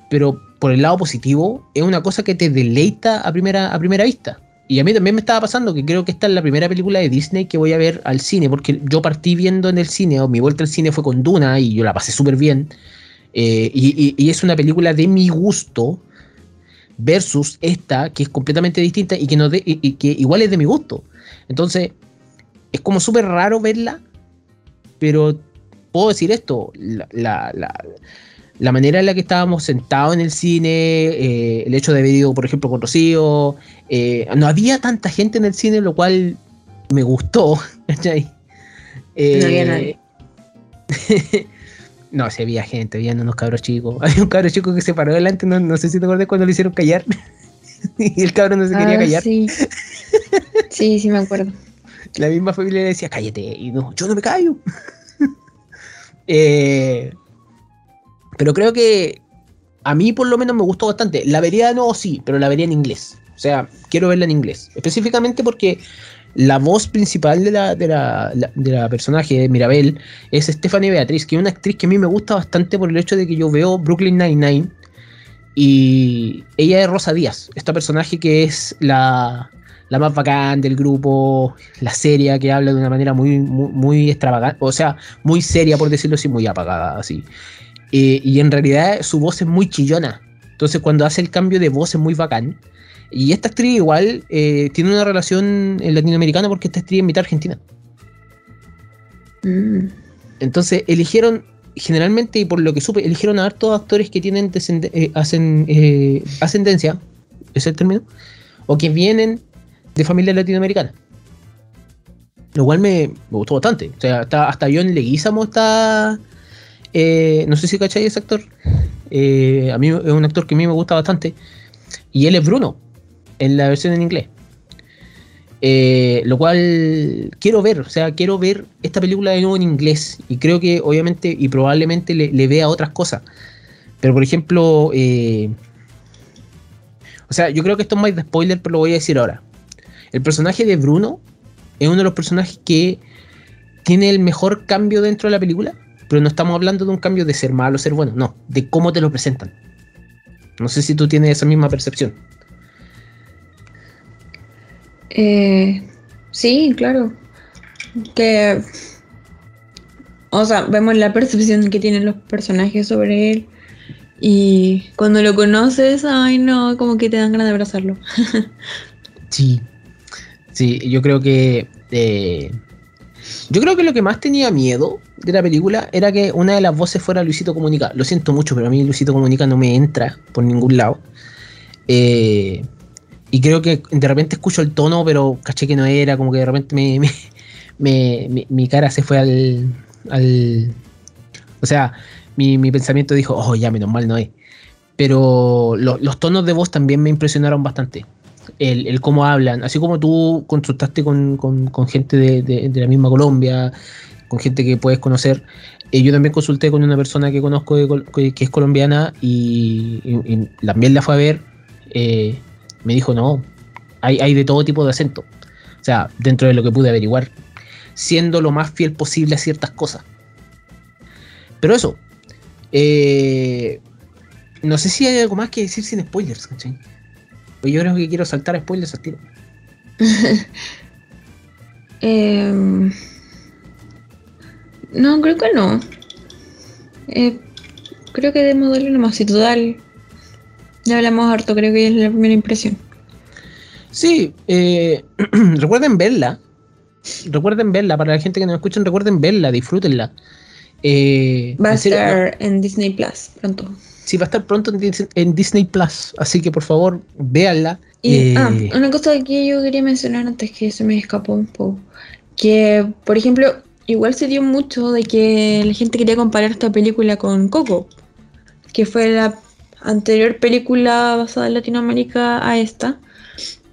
pero por el lado positivo, es una cosa que te deleita a primera, a primera vista. Y a mí también me estaba pasando que creo que esta es la primera película de Disney que voy a ver al cine, porque yo partí viendo en el cine, o mi vuelta al cine fue con Duna y yo la pasé súper bien. Eh, y, es una película de mi gusto versus esta que es completamente distinta y que, no de, y, que igual es de mi gusto. Entonces, es como súper raro verla, pero puedo decir esto, la, la manera en la que estábamos sentados en el cine, eh, el hecho de haber ido, por ejemplo, con Rocío, eh, no había tanta gente en el cine, lo cual me gustó. Eh, no había nadie. no, sí había gente, había unos cabros chicos. Había un cabro chico que se paró delante, no, sé si te acuerdas cuando lo hicieron callar. y el cabro no se quería ah, callar. Sí. sí, sí me acuerdo. La misma familia le decía, cállate, y no, yo no me callo. eh, pero creo que a mí por lo menos me gustó bastante. La vería nuevo, sí, pero la vería en inglés. O sea, quiero verla en inglés. Específicamente porque la voz principal de la, de la, de la personaje, de Mirabel, es Stephanie Beatriz, que es una actriz que a mí me gusta bastante por el hecho de que yo veo Brooklyn Nine-Nine y ella es Rosa Díaz, esta personaje que es la, la más bacán del grupo, la seria, que habla de una manera muy, muy, extravagante, o sea, muy seria, por decirlo así, muy apagada, así. Eh, y en realidad su voz es muy chillona. Entonces cuando hace el cambio de voz es muy bacán. Y esta actriz igual eh, tiene una relación latinoamericana porque esta actriz es mitad argentina. Mm. Entonces eligieron, generalmente y por lo que supe, eligieron a hartos actores que tienen eh, hacen, ascendencia, ¿es el término? O que vienen de familia latinoamericana. Lo cual me, gustó bastante. O sea, hasta John Leguizamo está eh, no sé si cacháis ese actor. Eh, a mí es un actor que a mí me gusta bastante. Y él es Bruno, en la versión en inglés. Eh, lo cual quiero ver, o sea, quiero ver esta película de nuevo en inglés. Y creo que obviamente y probablemente le, vea otras cosas. Pero por ejemplo, o sea, yo creo que esto es más de spoiler, pero lo voy a decir ahora. El personaje de Bruno es uno de los personajes que tiene el mejor cambio dentro de la película pero no estamos hablando de un cambio de ser malo o ser bueno, no, de cómo te lo presentan. No sé si tú tienes esa misma percepción. Eh, sí, claro. Que. O sea, vemos la percepción que tienen los personajes sobre él. Y cuando lo conoces, ay no, como que te dan ganas de abrazarlo. sí. Sí, yo creo que. Eh, yo creo que lo que más tenía miedo de la película era que una de las voces fuera Luisito Comunica. Lo siento mucho, pero a mí Luisito Comunica no me entra por ningún lado. Eh, y creo que de repente escucho el tono, pero caché que no era, como que de repente me, mi cara se fue al. al o sea, mi, pensamiento dijo, oh, ya menos mal no es. Pero los tonos de voz también me impresionaron bastante el, cómo hablan, así como tú consultaste con, gente de, la misma Colombia, con gente que puedes conocer. Eh, yo también consulté con una persona que conozco que, es colombiana y, también la fue a ver. Eh, me dijo, no, hay, hay de todo tipo de acento. O sea, dentro de lo que pude averiguar, siendo lo más fiel posible a ciertas cosas. Pero eso, eh, no sé si hay algo más que decir sin spoilers, pues yo creo que quiero saltar spoilers al tiro. Em, no, creo que no. Eh, creo que debemos darle nomás. Y total, ya hablamos harto, creo que es la primera impresión. Sí, eh, recuerden verla. Recuerden verla, para la gente que nos escucha, recuerden verla, disfrútenla. Eh, Va a no- estar en Disney Plus pronto. sí, va a estar pronto en Disney Plus, así que por favor, véanla. Y Eh, ah, una cosa que yo quería mencionar antes que se me escapó un poco. Que, por ejemplo, igual se dio mucho de que la gente quería comparar esta película con Coco, que fue la anterior película basada en Latinoamérica a esta.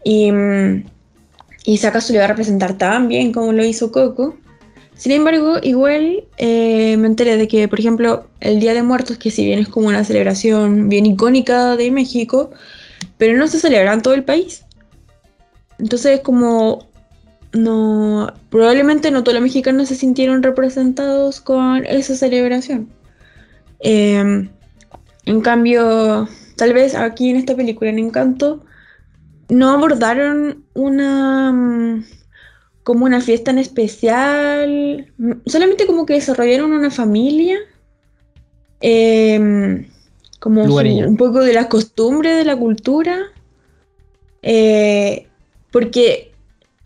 Y, mm, y si acaso le va a representar tan bien como lo hizo Coco. Sin embargo, igual eh, me enteré de que, por ejemplo, el Día de Muertos, que si bien es como una celebración bien icónica de México, pero no se celebra en todo el país. Entonces, como no, probablemente no todos los mexicanos se sintieron representados con esa celebración. Eh, en cambio, tal vez aquí en esta película, en Encanto, no abordaron una mm, como una fiesta en especial, mm, solamente como que desarrollaron una familia, eh, como su- un poco de las costumbres de la cultura, eh, porque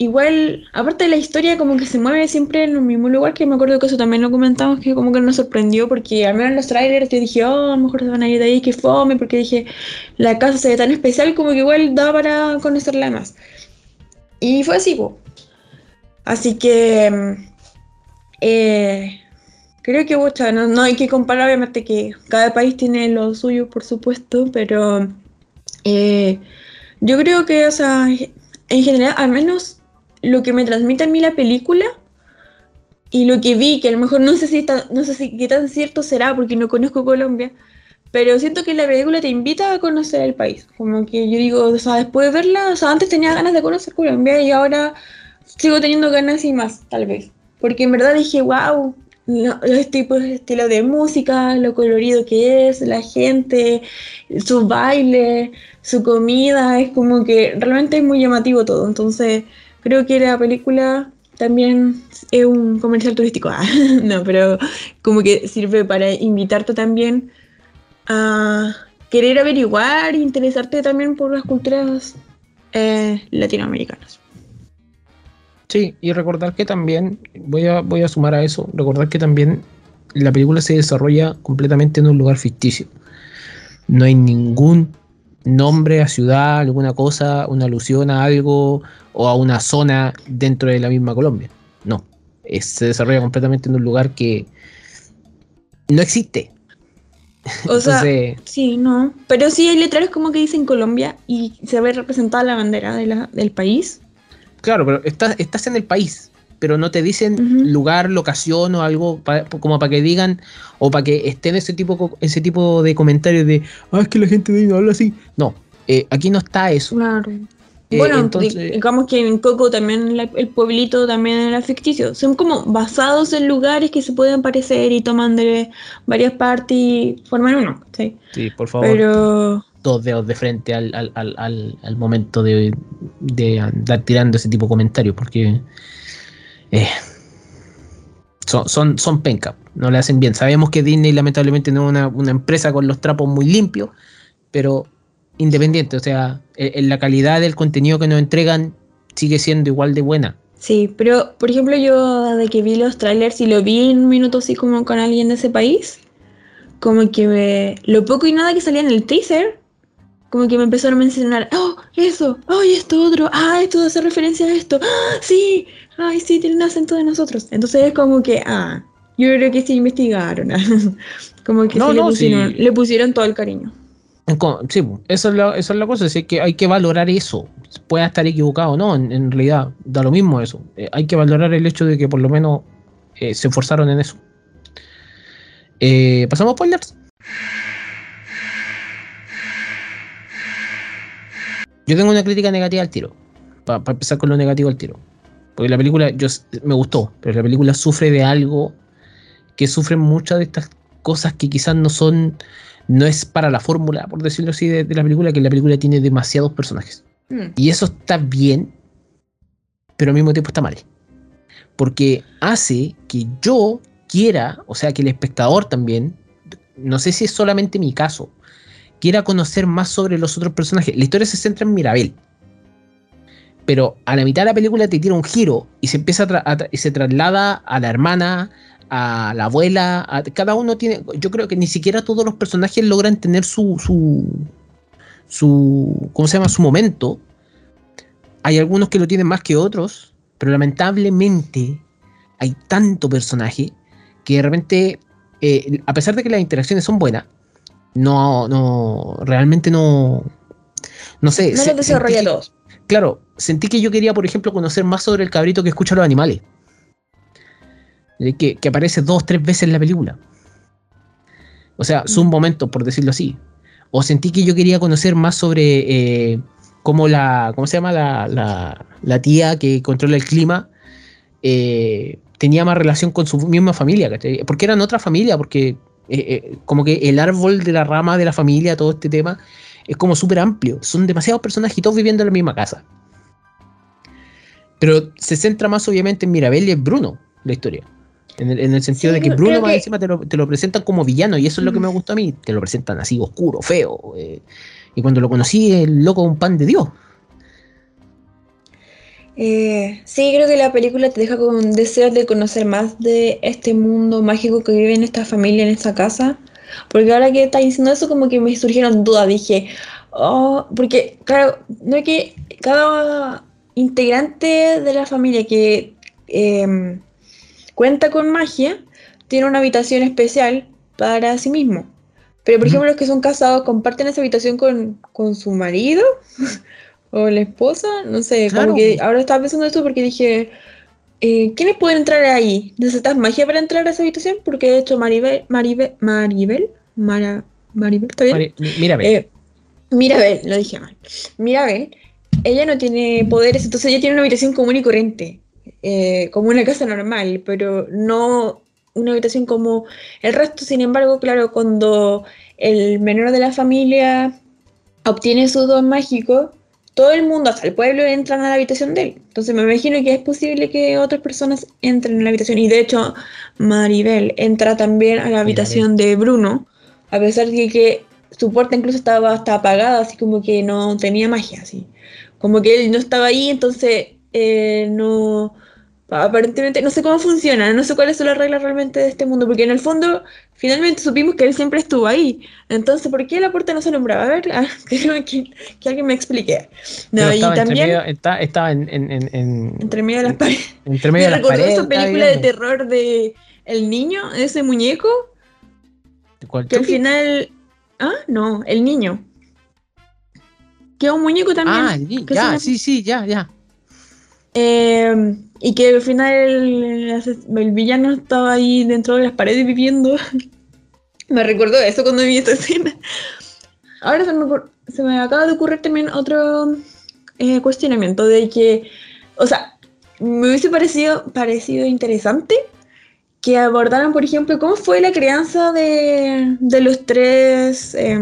igual, aparte de la historia, como que se mueve siempre en el mismo lugar, que me acuerdo que eso también lo comentamos, que como que nos sorprendió, porque al menos en los trailers yo dije, oh, a lo mejor se van a ir de ahí, que fome, porque dije, la casa se ve tan especial, como que igual da para conocerla más. Y fue así, po. Así que mm, eh, creo que pucha, no, no hay que comparar, obviamente que cada país tiene lo suyo, por supuesto, pero eh, yo creo que, o sea, en general, al menos lo que me transmite a mí la película y lo que vi, que a lo mejor no sé si está- no sé si qué tan cierto será porque no conozco Colombia, pero siento que la película te invita a conocer el país. Como que yo digo, o sea, después de verla, o sea, antes tenía ganas de conocer Colombia y ahora sigo teniendo ganas y más, tal vez. Porque en verdad dije, wow, los tipos de estilo de música, lo colorido que es, la gente, su baile, su comida, es como que realmente es muy llamativo todo. Entonces, creo que la película también es un comercial turístico. Ah, no, pero como que sirve para invitarte también a querer averiguar e interesarte también por las culturas eh, latinoamericanas. Sí, y recordar que también, voy a, voy a sumar a eso, recordar que también la película se desarrolla completamente en un lugar ficticio. No hay ningún nombre a ciudad, alguna cosa, una alusión a algo o a una zona dentro de la misma Colombia. No, es- se desarrolla completamente en un lugar que no existe. O sea, sí, no. Pero sí hay letreros como que dicen Colombia y se ve representada la bandera de la- del país. Claro, pero estás, estás en el país, pero no te dicen lugar, locación o algo pa- como para que digan o para que estén ese tipo, ese tipo de comentarios de, ah, es que la gente de ahí no habla así. No, eh, aquí no está eso. Claro. Eh, bueno, entonces- digamos que en Coco también la- el pueblito también era ficticio. Son como basados en lugares que se pueden parecer y toman de varias partes y forman uno. ¿sí? Sí, por favor, Pero dos dedos de frente al, al, al, al- al momento de, de andar tirando ese tipo de comentarios, porque eh, son, son, son penca, no le hacen bien. Sabemos que Disney lamentablemente no es una, una empresa con los trapos muy limpios, pero independiente, o sea, en, en la calidad del contenido que nos entregan sigue siendo igual de buena. sí, pero por ejemplo yo de que vi los trailers y lo vi en un minuto así como con alguien de ese país, como que me- lo poco y nada que salía en el teaser, como que me empezaron a mencionar, oh, eso, oh, y esto otro, ah, esto hace referencia a esto, ah, sí, ay, sí, tiene un acento de nosotros. Entonces es como que, ah, yo creo que sí investigaron, como que No, sí, le, no, pusieron, sí. le pusieron todo el cariño. Sí, eso es la, es cosa, así que hay que valorar eso. Pueda estar equivocado o no, en, realidad da lo mismo eso. Eh, hay que valorar el hecho de que por lo menos eh, se esforzaron en eso. Eh, ¿Pasamos a spoilers? Yo tengo una crítica negativa al tiro. Para empezar con lo negativo al tiro. Porque la película yo, me gustó, pero la película sufre de algo que sufren muchas de estas cosas que quizás no son no es para la fórmula, por decirlo así, de, de la película, que la película tiene demasiados personajes. Mm. Y eso está bien, pero al mismo tiempo está mal. porque hace que yo quiera, o sea, que el espectador también, no sé si es solamente mi caso, quiera conocer más sobre los otros personajes. La historia se centra en Mirabel. Pero a la mitad de la película te tira un giro y se empieza a, y se traslada a la hermana, a la abuela, a, cada uno tiene, yo creo que ni siquiera todos los personajes logran tener su, su, su, ¿cómo se llama? Su momento. Hay algunos que lo tienen más que otros, pero lamentablemente hay tanto personaje que de repente, eh, a pesar de que las interacciones son buenas, no, no, realmente no, no sé. No los desarrolla todos. Claro, sentí que yo quería, por ejemplo, conocer más sobre el cabrito que escucha a los animales. Que, que aparece dos, tres veces en la película. O sea, son mm. momentos, por decirlo así. O sentí que yo quería conocer más sobre eh, cómo la, ¿cómo se llama? La, la, la tía que controla el clima eh, tenía más relación con su misma familia, Porque eran otra familia, porque eh, como que el árbol de la rama de la familia, todo este tema, es como súper amplio. Son demasiados personajes viviendo en la misma casa. Pero se centra más obviamente en Mirabel y en Bruno, la historia. En el, sentido de que Bruno más encima te lo, te lo, presentan como villano y eso es lo que me gustó a mí. Te lo presentan así oscuro, feo. Eh, y cuando lo conocí, el loco un pan de Dios. Eh, sí, creo que la película te deja con deseos de conocer más de este mundo mágico que vive en esta familia, en esta casa. Porque ahora que estás diciendo eso, como que me surgieron dudas. Dije, oh, porque, claro, no es que cada integrante de la familia que em, cuenta con magia tiene una habitación especial para sí mismo. Pero, por ejemplo, los que son casados comparten esa habitación con, con su marido o la esposa. No sé, como que ahora estaba pensando esto porque dije, eh, ¿quiénes pueden entrar ahí? ¿Necesitas magia para entrar a esa habitación? Porque de hecho Maribel, Maribel, Maribel, Mara, Maribel, ¿está bien? Mirabel. Eh, Mirabel, lo dije mal. Mirabel, ella no tiene poderes, entonces ella tiene una habitación común y corriente, eh, como una casa normal, pero no una habitación como el resto. Sin embargo, claro, cuando el menor de la familia obtiene su don mágico, todo el mundo, hasta el pueblo, entran a la habitación de él. Entonces me imagino que es posible que otras personas entren en la habitación. Y de hecho, Maribel entra también a la habitación de Bruno, a pesar de que su puerta incluso estaba hasta apagada, así como que no tenía magia, así. Como que él no estaba ahí, entonces eh, no aparentemente no sé cómo funciona, no sé cuáles son las reglas realmente de este mundo, porque en el fondo finalmente supimos que él siempre estuvo ahí. Entonces, ¿por qué la puerta no se nombraba? A ver, ah, que, que, alguien me explique. No, y también estaba en, entre medio de las paredes. Entre medio de las paredes. esa película de terror de El niño, ese muñeco. ¿Cuál que al final. Ah, no, el niño. Que un muñeco también. Ah, ya, sí, sí, ya, ya. Eh, y que al final el, villano estaba ahí dentro de las paredes viviendo. me recordó eso cuando vi esta escena. Ahora se me, acaba de ocurrir también otro eh, cuestionamiento de que, o sea, me hubiese parecido, parecido interesante que abordaran, por ejemplo, cómo fue la crianza de, de los tres eh,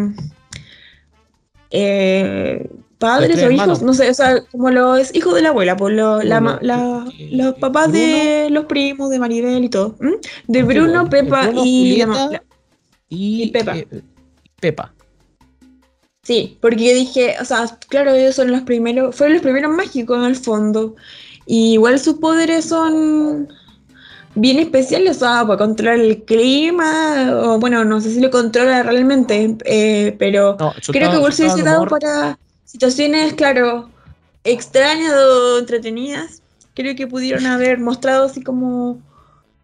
eh, padres o hijos, no sé, o sea, como los hijos de la abuela, por pues, los papás de los primos, de Maribel y todo. De Bruno, Pepa y, y, Pepa. Eh, Pepa. Sí, porque dije, o sea, claro, ellos son los primeros, fueron los primeros mágicos en el fondo. Y igual sus poderes son bien especiales, o sea, para controlar el clima, o bueno, no sé si lo controla realmente, eh, pero creo que igual se hubiese dado para situaciones, claro, extrañas o entretenidas, creo que pudieron haber mostrado así como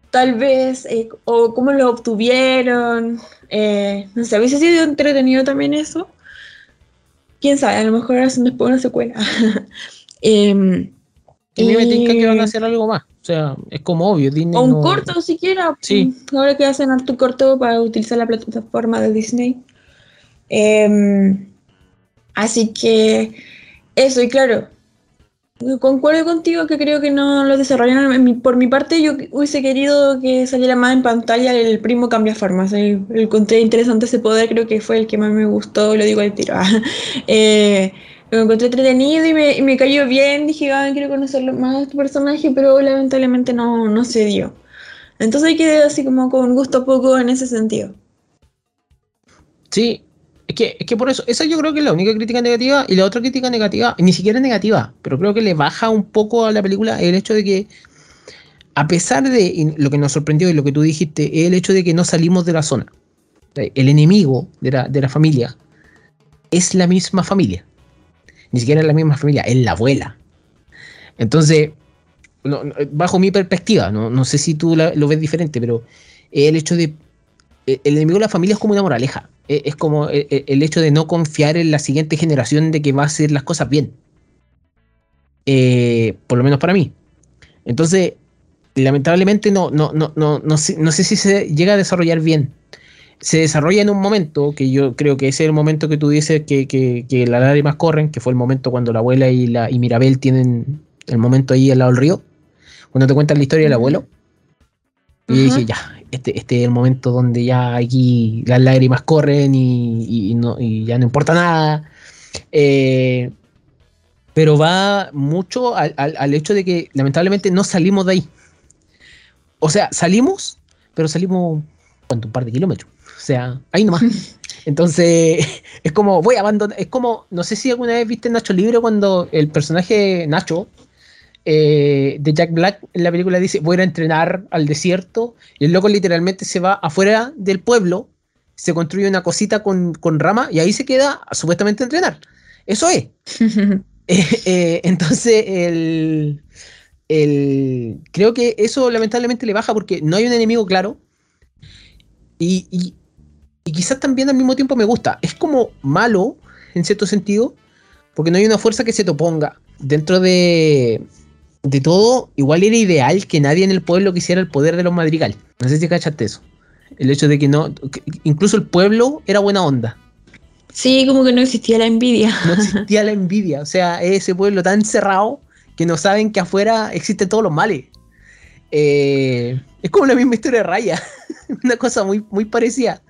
tal vez, eh, o cómo lo obtuvieron, eh, no sé, hubiese sido entretenido también eso. Quién sabe, a lo mejor hacen después una secuela. eh, y me tinca que van a hacer algo más. O sea, es como obvio. o un corto siquiera. Sí. Ahora que hacen harto corto para utilizar la plataforma de Disney. Eh, Así que eso, y claro, concuerdo contigo que creo que no lo desarrollaron. Por mi parte, yo hubiese querido que saliera más en pantalla el primo cambia formas. El, encontré interesante ese poder, creo que fue el que más me gustó, lo digo al tiro. eh, Lo encontré entretenido y me, y me cayó bien. Dije, ah, quiero conocerlo más a este personaje, pero lamentablemente no, no se dio. Entonces quedé así como con gusto poco en ese sentido. Sí, es que, es que por eso, esa yo creo que es la única crítica negativa. Y la otra crítica negativa, ni siquiera es negativa, pero creo que le baja un poco a la película el hecho de que, a pesar de lo que nos sorprendió y lo que tú dijiste, el hecho de que no salimos de la zona. El enemigo de la, de la familia es la misma familia. Ni siquiera es la misma familia, es la abuela. Entonces, bajo mi perspectiva, no, sé si tú lo ves diferente, pero el hecho de. El enemigo de la familia es como una moraleja. Es como el, hecho de no confiar en la siguiente generación de que va a hacer las cosas bien. Eh, por lo menos para mí. Entonces, lamentablemente no, no, no, no, no, sé, no sé si se llega a desarrollar bien. Se desarrolla en un momento que yo creo que ese es el momento que tú dices que, que, que las lágrimas corren, que fue el momento cuando la abuela y, la, y Mirabel tienen el momento ahí al lado del río cuando te cuentan la historia del abuelo. Y dije, ya, este, este es el momento donde ya aquí las lágrimas corren y, no, ya no importa nada. Eh, pero va mucho al, hecho de que lamentablemente no salimos de ahí. O sea, salimos, pero salimos ¿cuánto? un par de kilómetros. O sea, ahí nomás. Entonces, es como, voy a abandonar. Es como, no sé si alguna vez viste Nacho Libre cuando el personaje Nacho eh, de Jack Black en la película dice, voy a entrenar al desierto, y el loco literalmente se va afuera del pueblo, se construye una cosita con, rama y ahí se queda supuestamente a entrenar. Eso es. Eh, eh, entonces, el, creo que eso lamentablemente le baja porque no hay un enemigo claro. Y, y, y, quizás también al mismo tiempo me gusta. Es como malo, en cierto sentido, porque no hay una fuerza que se te oponga. Dentro de, de todo, igual era ideal que nadie en el pueblo quisiera el poder de los madrigal. No sé si cachaste eso. El hecho de que no, incluso el pueblo era buena onda. Sí, como que no existía la envidia. No existía la envidia. O sea, ese pueblo tan cerrado que no saben que afuera existen todos los males. Eh, es como la misma historia de Raya. Una cosa muy, muy parecida.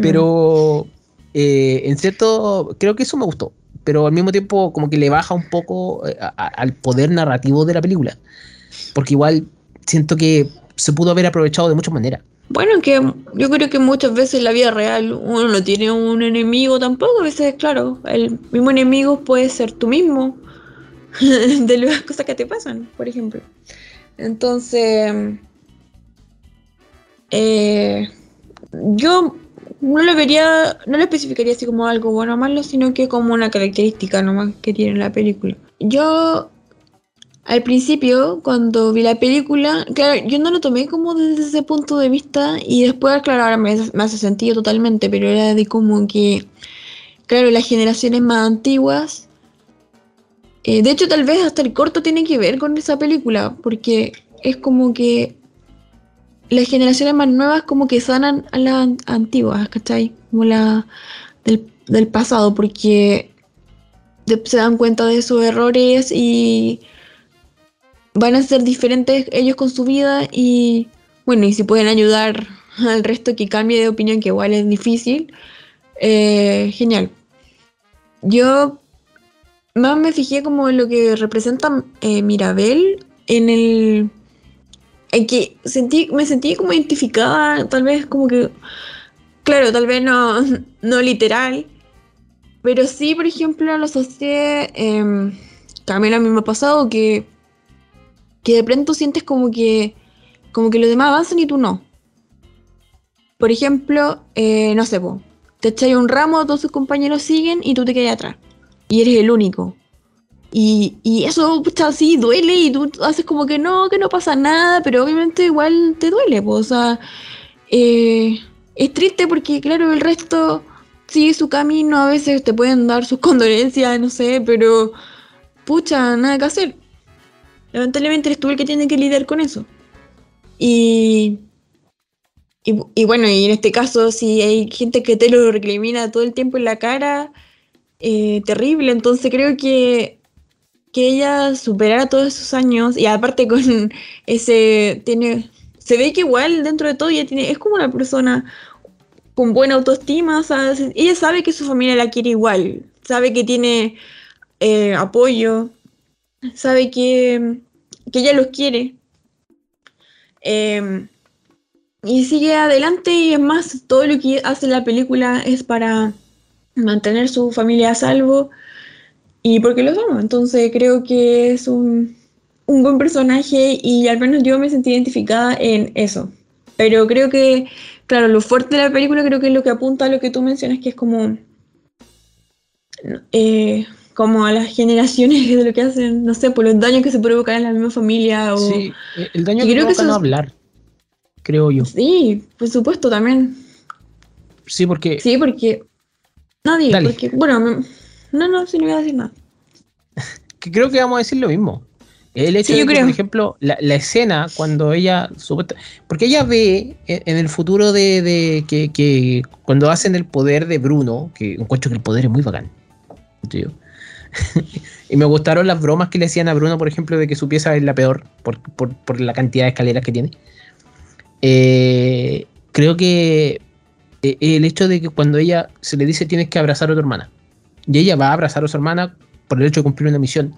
Pero eh, en cierto, creo que eso me gustó pero al mismo tiempo como que le baja un poco eh, al poder narrativo de la película. Porque igual siento que se pudo haber aprovechado de muchas maneras. Bueno, que yo creo que muchas veces en la vida real uno no tiene un enemigo tampoco. A veces, claro, el mismo enemigo puede ser tú mismo de las cosas que te pasan, por ejemplo. Entonces, eh, yo no lo vería, no lo especificaría así como algo bueno o malo, sino que como una característica nomás que tiene la película. Yo, al principio, cuando vi la película, claro, yo no lo tomé como desde ese punto de vista y después, claro, ahora me, hace sentido totalmente, pero era de como que, claro, las generaciones más antiguas, eh, de hecho tal vez hasta el corto tiene que ver con esa película, porque es como que las generaciones más nuevas como que sanan a las antiguas, ¿cachai? Como la del, pasado, porque se dan cuenta de sus errores y van a ser diferentes ellos con su vida y bueno, y si pueden ayudar al resto que cambie de opinión, que igual es difícil, eh, genial. Yo más me fijé como en lo que representa eh, Mirabel en el que sentí, me sentí como identificada, tal vez como que, claro, tal vez no, no literal, pero sí, por ejemplo, lo asocié, eh, que a mí me ha pasado que, que de pronto sientes como que, como que los demás avanzan y tú no. Por ejemplo, eh, no sé, te echáis un ramo, todos tus compañeros siguen y tú te quedas atrás. Y eres el único. Y, y eso, pucha, sí, duele y tú haces como que no, que no pasa nada, pero obviamente igual te duele, o sea, eh, es triste porque, claro, el resto sigue su camino, a veces te pueden dar sus condolencias, no sé, pero, pucha, nada que hacer. Lamentablemente eres tú el que tiene que lidiar con eso. Y, y, bueno, y en este caso, si hay gente que te lo recrimina todo el tiempo en la cara, eh, terrible. Entonces creo que que ella superara todos esos años y aparte con ese tiene se ve que igual dentro de todo ella tiene es como una persona con buena autoestima, ella sabe que su familia la quiere igual, sabe que tiene eh, apoyo, sabe que, que ella los quiere. Eh, y sigue adelante y es más, todo lo que hace la película es para mantener su familia a salvo y porque los ama. Entonces creo que es un, un buen personaje y al menos yo me sentí identificada en eso. Pero creo que, claro, lo fuerte de la película creo que es lo que apunta a lo que tú mencionas, que es como... eh, como a las generaciones de lo que hacen, no sé, por los daños que se provocan en la misma familia o... Sí, el daño que que provoca no es- hablar, creo yo. Sí, por supuesto, también. Sí, porque Sí, porque... Nadie, Dale. porque... Bueno, me- no, no, sí, no voy a decir nada. que creo que vamos a decir lo mismo. El hecho Sí, de que, creo. por ejemplo, la, la escena cuando ella supuesta- porque ella ve en, en el futuro de, de que, que cuando hacen el poder de Bruno, que encuentro que el poder es muy bacán. tío. y me gustaron las bromas que le hacían a Bruno, por ejemplo, de que su pieza es la peor por, por- por la cantidad de escaleras que tiene. Eh, creo que eh, el hecho de que cuando ella se le dice tienes que abrazar a tu hermana, y ella va a abrazar a su hermana por el hecho de cumplir una misión,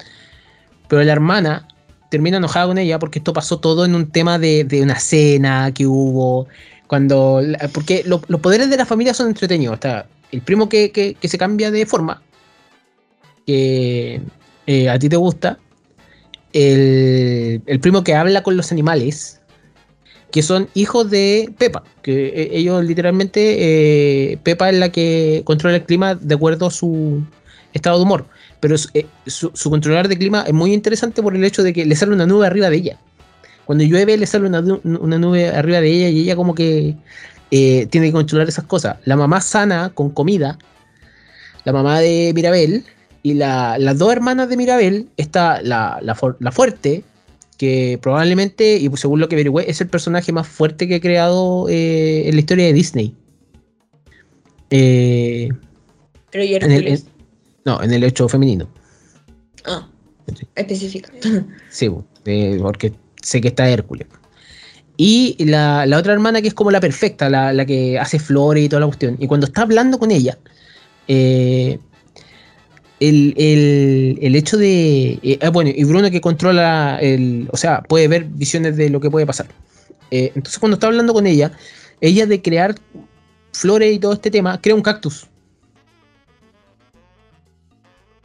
pero la hermana termina enojada con ella porque esto pasó todo en un tema de, de una cena que hubo, cuando, porque lo- los poderes de la familia son entretenidos, está el primo que, que- que se cambia de forma, que eh, a ti te gusta, el, el primo que habla con los animales, que son hijos de Pepa, que eh, ellos literalmente, eh, Pepa es la que controla el clima de acuerdo a su estado de humor, pero su, eh, su- controlador de clima es muy interesante por el hecho de que le sale una nube arriba de ella. Cuando llueve le sale una, nu- una nube arriba de ella y ella como que tiene que controlar esas cosas. La mamá sana con comida, la mamá de Mirabel y la- las dos hermanas de Mirabel, está la, la, la fuerte, que probablemente, y según lo que averigüé, es el personaje más fuerte que he creado eh, en la historia de Disney. Eh, Pero y en el- en- no, en el hecho femenino. Ah, Sí. específica. Sí, eh, porque sé que está Hércules. Y la, la otra hermana que es como la perfecta, la, la que hace flores y toda la cuestión. Y cuando está hablando con ella, eh, el, el- el hecho de... eh, ah, bueno, y Bruno que controla el... O sea, puede ver visiones de lo que puede pasar. Eh, entonces cuando está hablando con ella, ella de crear flores y todo este tema, crea un cactus.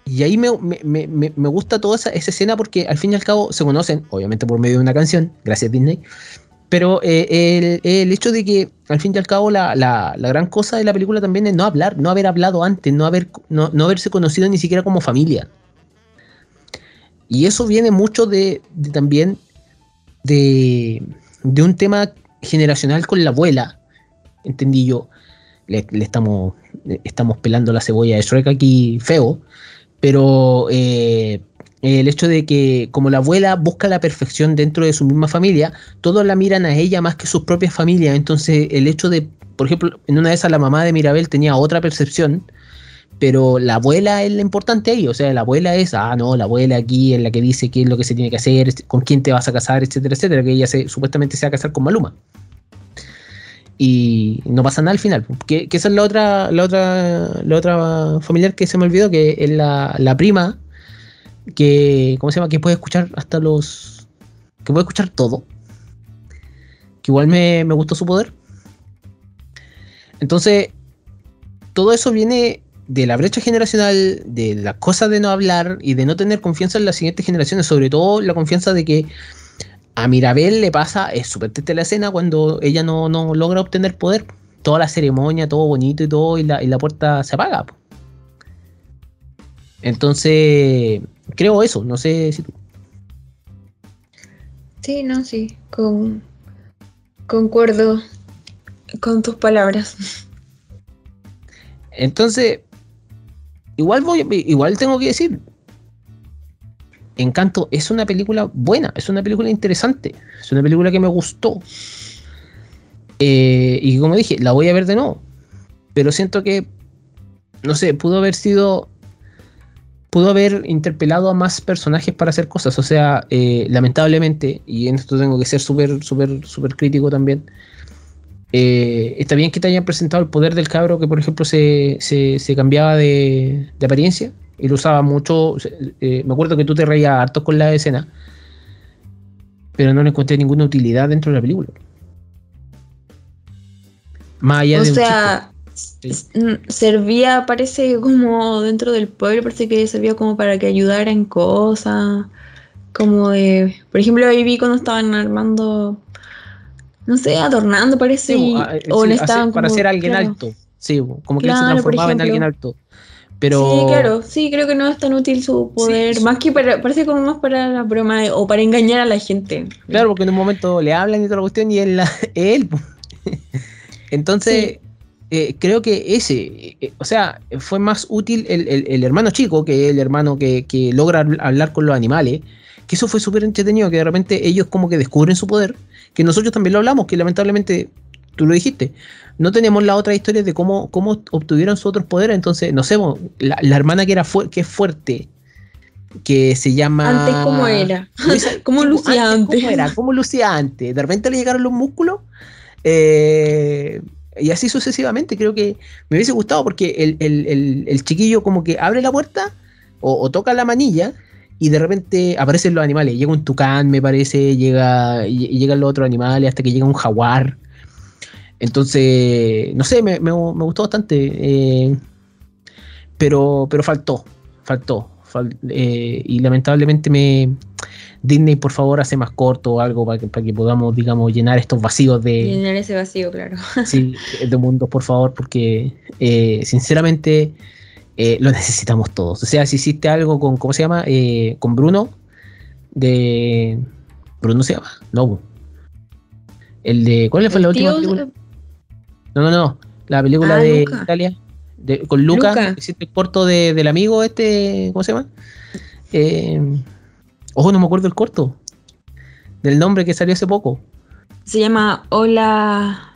Y ahí me, me- me- me- gusta toda esa, esa escena porque al fin y al cabo se conocen, obviamente por medio de una canción, gracias Disney, pero eh, el, el hecho de que al fin y al cabo la, la- la gran cosa de la película también es no hablar, no haber hablado antes, no, haber, no, no haberse conocido ni siquiera como familia. Y eso viene mucho de, también de, de un tema generacional con la abuela, entendí yo. Le, estamos, estamos pelando la cebolla de Shrek aquí feo, pero eh, el hecho de que como la abuela busca la perfección dentro de su misma familia, todos la miran a ella más que sus propias familias. Entonces el hecho de, por ejemplo, en una de esas la mamá de Mirabel tenía otra percepción, pero la abuela es la importante ahí. O sea, la abuela es, ah, no, la abuela aquí es la que dice qué es lo que se tiene que hacer, este, con quién te vas a casar, etcétera, etcétera, que ella se, supuestamente se va a casar con Maluma. Y no pasa nada al final. Que, que esa es la otra, la otra, la otra familiar que se me olvidó, que es la, la prima, que, ¿cómo se llama? Que puede escuchar hasta los. que puede escuchar todo. Que igual me, me gustó su poder. Entonces, todo eso viene de la brecha generacional, de las cosas de no hablar y de no tener confianza en las siguientes generaciones, sobre todo la confianza de que a Mirabel le pasa, es súper triste la escena cuando ella no, no logra obtener poder. Toda la ceremonia, todo bonito y todo, y la, y la puerta se apaga. Entonces, creo eso, no sé si tú. Sí, no, sí. Con, concuerdo con tus palabras. Entonces, igual voy, igual tengo que decir, Encanto es una película buena, es una película interesante, es una película que me gustó. Eh, y como dije, la voy a ver de nuevo. Pero siento que, no sé, pudo haber sido, pudo haber interpelado a más personajes para hacer cosas. O sea, eh, lamentablemente, y en esto tengo que ser súper, súper, súper crítico también. eh, está bien que te hayan presentado el poder del cabro que, por ejemplo, se, se, se cambiaba de, de apariencia y lo usaba mucho. eh, me acuerdo que tú te reías harto con la escena, pero no le encontré ninguna utilidad dentro de la película. Más allá O de sea, servía, parece como dentro del pueblo, parece que servía como para que ayudara en cosas. Como de, por ejemplo, ahí vi cuando estaban armando, no sé, adornando, parece. Sí, y- ah, eh, o sí, le estaban para como- ser alguien claro. alto. Sí, como que él se transformaba en alguien alto. Pero. Sí, claro, sí, creo que no es tan útil su poder, sí. más que para, parece como más para la broma de- o para engañar a la gente. Claro, porque en un momento le hablan y toda la cuestión y él, la- él. Entonces, eh, creo que ese, eh, o sea, fue más útil el, el- el hermano chico, que es el hermano que, que logra habl- hablar con los animales, que eso fue súper entretenido, que de repente ellos como que descubren su poder, que nosotros también lo hablamos, que lamentablemente, tú lo dijiste, no tenemos la otra historia de cómo, cómo obtuvieron sus otros poderes, entonces, no sé, la, la hermana que era que es fuerte, que se llama... Antes, ¿cómo era? Luisa- ¿Cómo Sí, lucía antes? ¿Cómo era? ¿Cómo lucía antes? De repente le llegaron los músculos. eh, y así sucesivamente. Creo que me hubiese gustado porque el, el- el- chiquillo como que abre la puerta o, toca la manilla y de repente aparecen los animales. Llega un tucán, me parece, llega, y, llegan los otros animales hasta que llega un jaguar. Entonces, no sé, me, me- me gustó bastante. eh, pero, pero faltó, faltó. Eh, y lamentablemente me, Disney, por favor, hace más corto o algo para que, para que podamos, digamos, llenar estos vacíos de, Llenar ese vacío, claro. sí, de mundos, por favor, porque eh, sinceramente eh, lo necesitamos todos. O sea, si hiciste algo con, ¿cómo se llama? Con Bruno, de... ¿Bruno se llama? No. El de... ¿Cuál fue la última tío- película? No, no, no. La película Ah, de. Italia. De- con Luca, Luca. hiciste el corto de- del amigo este, ¿cómo se llama? Eh, ojo, no me acuerdo el corto. Del nombre que salió hace poco. Se llama Hola.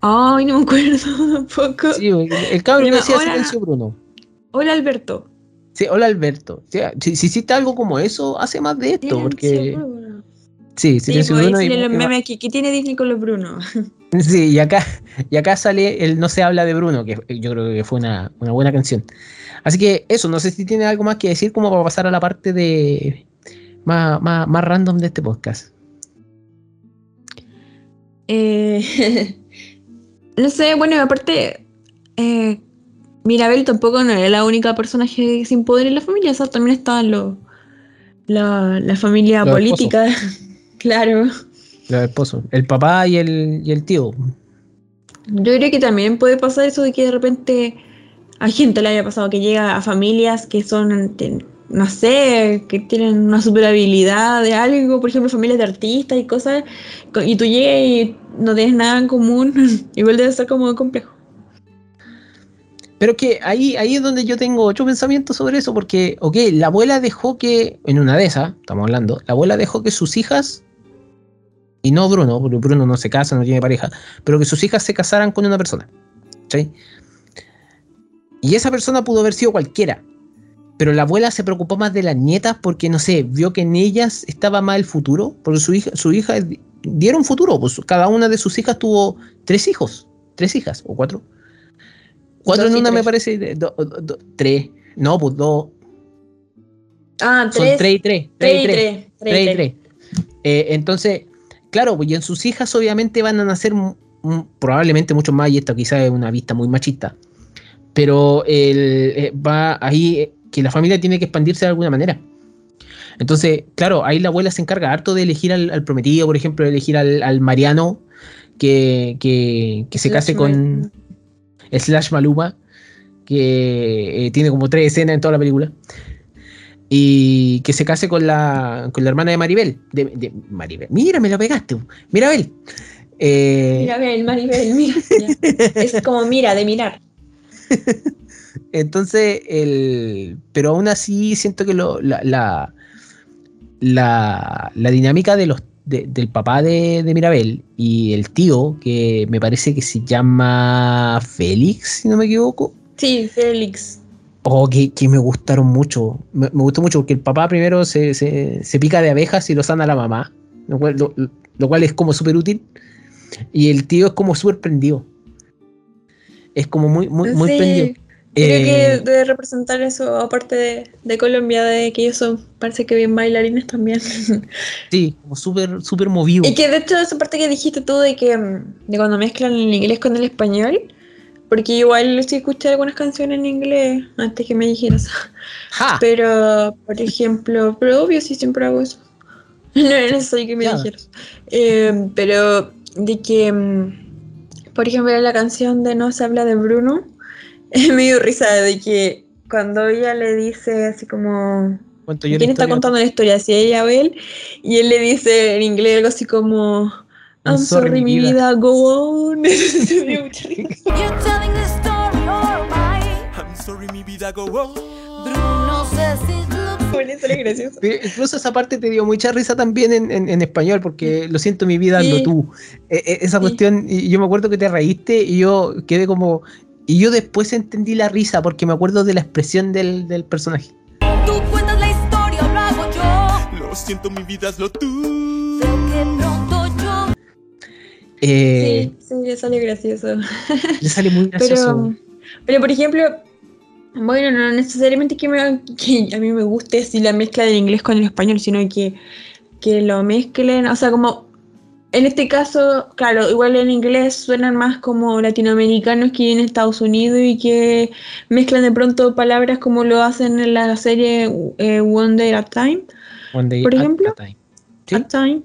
Ay, no me acuerdo tampoco. Sí, el, cabrón decía Hola. silencio Bruno. Hola Alberto. Sí, hola Alberto. O sea, si, si hiciste algo como eso, hace más de esto, porque... Silencio, Bruno. Sí, Sí, ahí Bruno. y- los memes aquí. ¿Qué tiene Disney con los Bruno? Sí, y acá, y acá sale el No se habla de Bruno, que yo creo que fue una, una buena canción. Así que eso, no sé si tiene algo más que decir como para pasar a la parte de más, más, más random de este podcast. Eh, no sé, bueno, aparte, eh, Mirabel tampoco no era la única personaje sin poder en la familia, o sea, también estaban los la, la familia Los política, claro. Los esposos, el papá y el, y el tío. Yo creo que también puede pasar eso de que de repente a gente le haya pasado que llega a familias que son, no sé, que tienen una super habilidad de algo, por ejemplo, familias de artistas y cosas, co- y tú llegas y no tienes nada en común, igual debe ser como complejo. Pero que ahí, ahí es donde yo tengo ocho pensamientos sobre eso, porque, ok, la abuela dejó que, en una de esas, estamos hablando, la abuela dejó que sus hijas, y no Bruno, porque Bruno no se casa, no tiene pareja, pero que sus hijas se casaran con una persona. ¿sí? Y esa persona pudo haber sido cualquiera, pero la abuela se preocupó más de las nietas porque, no sé, vio que en ellas estaba más el futuro, porque su hija, su hija dieron futuro, pues cada una de sus hijas tuvo tres hijos, tres hijas o cuatro. Cuatro Dos en una me tres. parece. de- do- do- do- tres. No, pues dos. Ah, Son tres y tres. Tres y tres. tres, Tres y tres. Eh, entonces, claro, pues y en sus hijas obviamente van a nacer probablemente mucho más, y esto quizás es una vista muy machista. Pero el, eh, va ahí eh, que la familia tiene que expandirse de alguna manera. Entonces, claro, ahí la abuela se encarga harto de elegir al, al prometido, por ejemplo, de elegir al, al Mariano que, que, que se case con Slash Maluma, que eh, tiene como tres escenas en toda la película. Y que se case con la, con la hermana de Maribel. De, de Maribel. Mira, me lo pegaste. Mirabel. Eh, Mirabel, Maribel, mira. Es como mira, de mirar. Entonces, el, pero aún así siento que lo- la, la, la, la dinámica de los, de- del papá de, de Mirabel y el tío, que me parece que se llama Félix, si no me equivoco, Sí, Félix. Oh, que, que me gustaron mucho. Me, me gustó mucho porque el papá primero se, se- se pica de abejas y lo sana la mamá, lo cual, lo- lo cual es como súper útil. Y el tío es como súper prendido. Es como muy, muy, muy Sí. prendido. Creo Eh, que debe representar eso, aparte de, de Colombia, de que ellos son, parece que bien bailarines también. Sí, como súper, súper movido. y que de hecho esa parte que dijiste tú de que mm, de cuando mezclan el inglés con el español, porque igual sí escuché algunas canciones en inglés antes que me dijeras. ¡Ja! Pero, por ejemplo, pero obvio sí siempre hago eso. No era necesario que me Ya. dijeras. Eh, pero de que, mm, por ejemplo, la canción de No se habla de Bruno, me dio risa de que cuando ella le dice así como, ¿quién está contando la historia? Si ella o él, y él le dice en inglés algo así como, I'm sorry, mi vida, go on. Me dio mucha risa. You're telling the story, my. I'm sorry, mi vida go on. Bruno gracioso. Pero Incluso esa parte te dio mucha risa también en, en- en español, porque lo siento mi vida, Sí. hazlo tú. Eh, eh, esa Sí. cuestión, y yo me acuerdo que te reíste y yo quedé como. Y yo después entendí la risa porque me acuerdo de la expresión del, del personaje. Tú cuentas la historia, lo hago yo. Lo siento, mi vida, hazlo tú. Eh, Sí, sí, le salió gracioso. Le sale muy gracioso. Pero, pero por ejemplo, bueno, no necesariamente que, me, que a mí me guste así la mezcla del inglés con el español, sino que, que lo mezclen, o sea, como en este caso, claro, igual en inglés suenan más como latinoamericanos que a Estados Unidos y que mezclan de pronto palabras como lo hacen en la serie eh, One Day at a Time. One day por at ejemplo, a time. Sí. At time.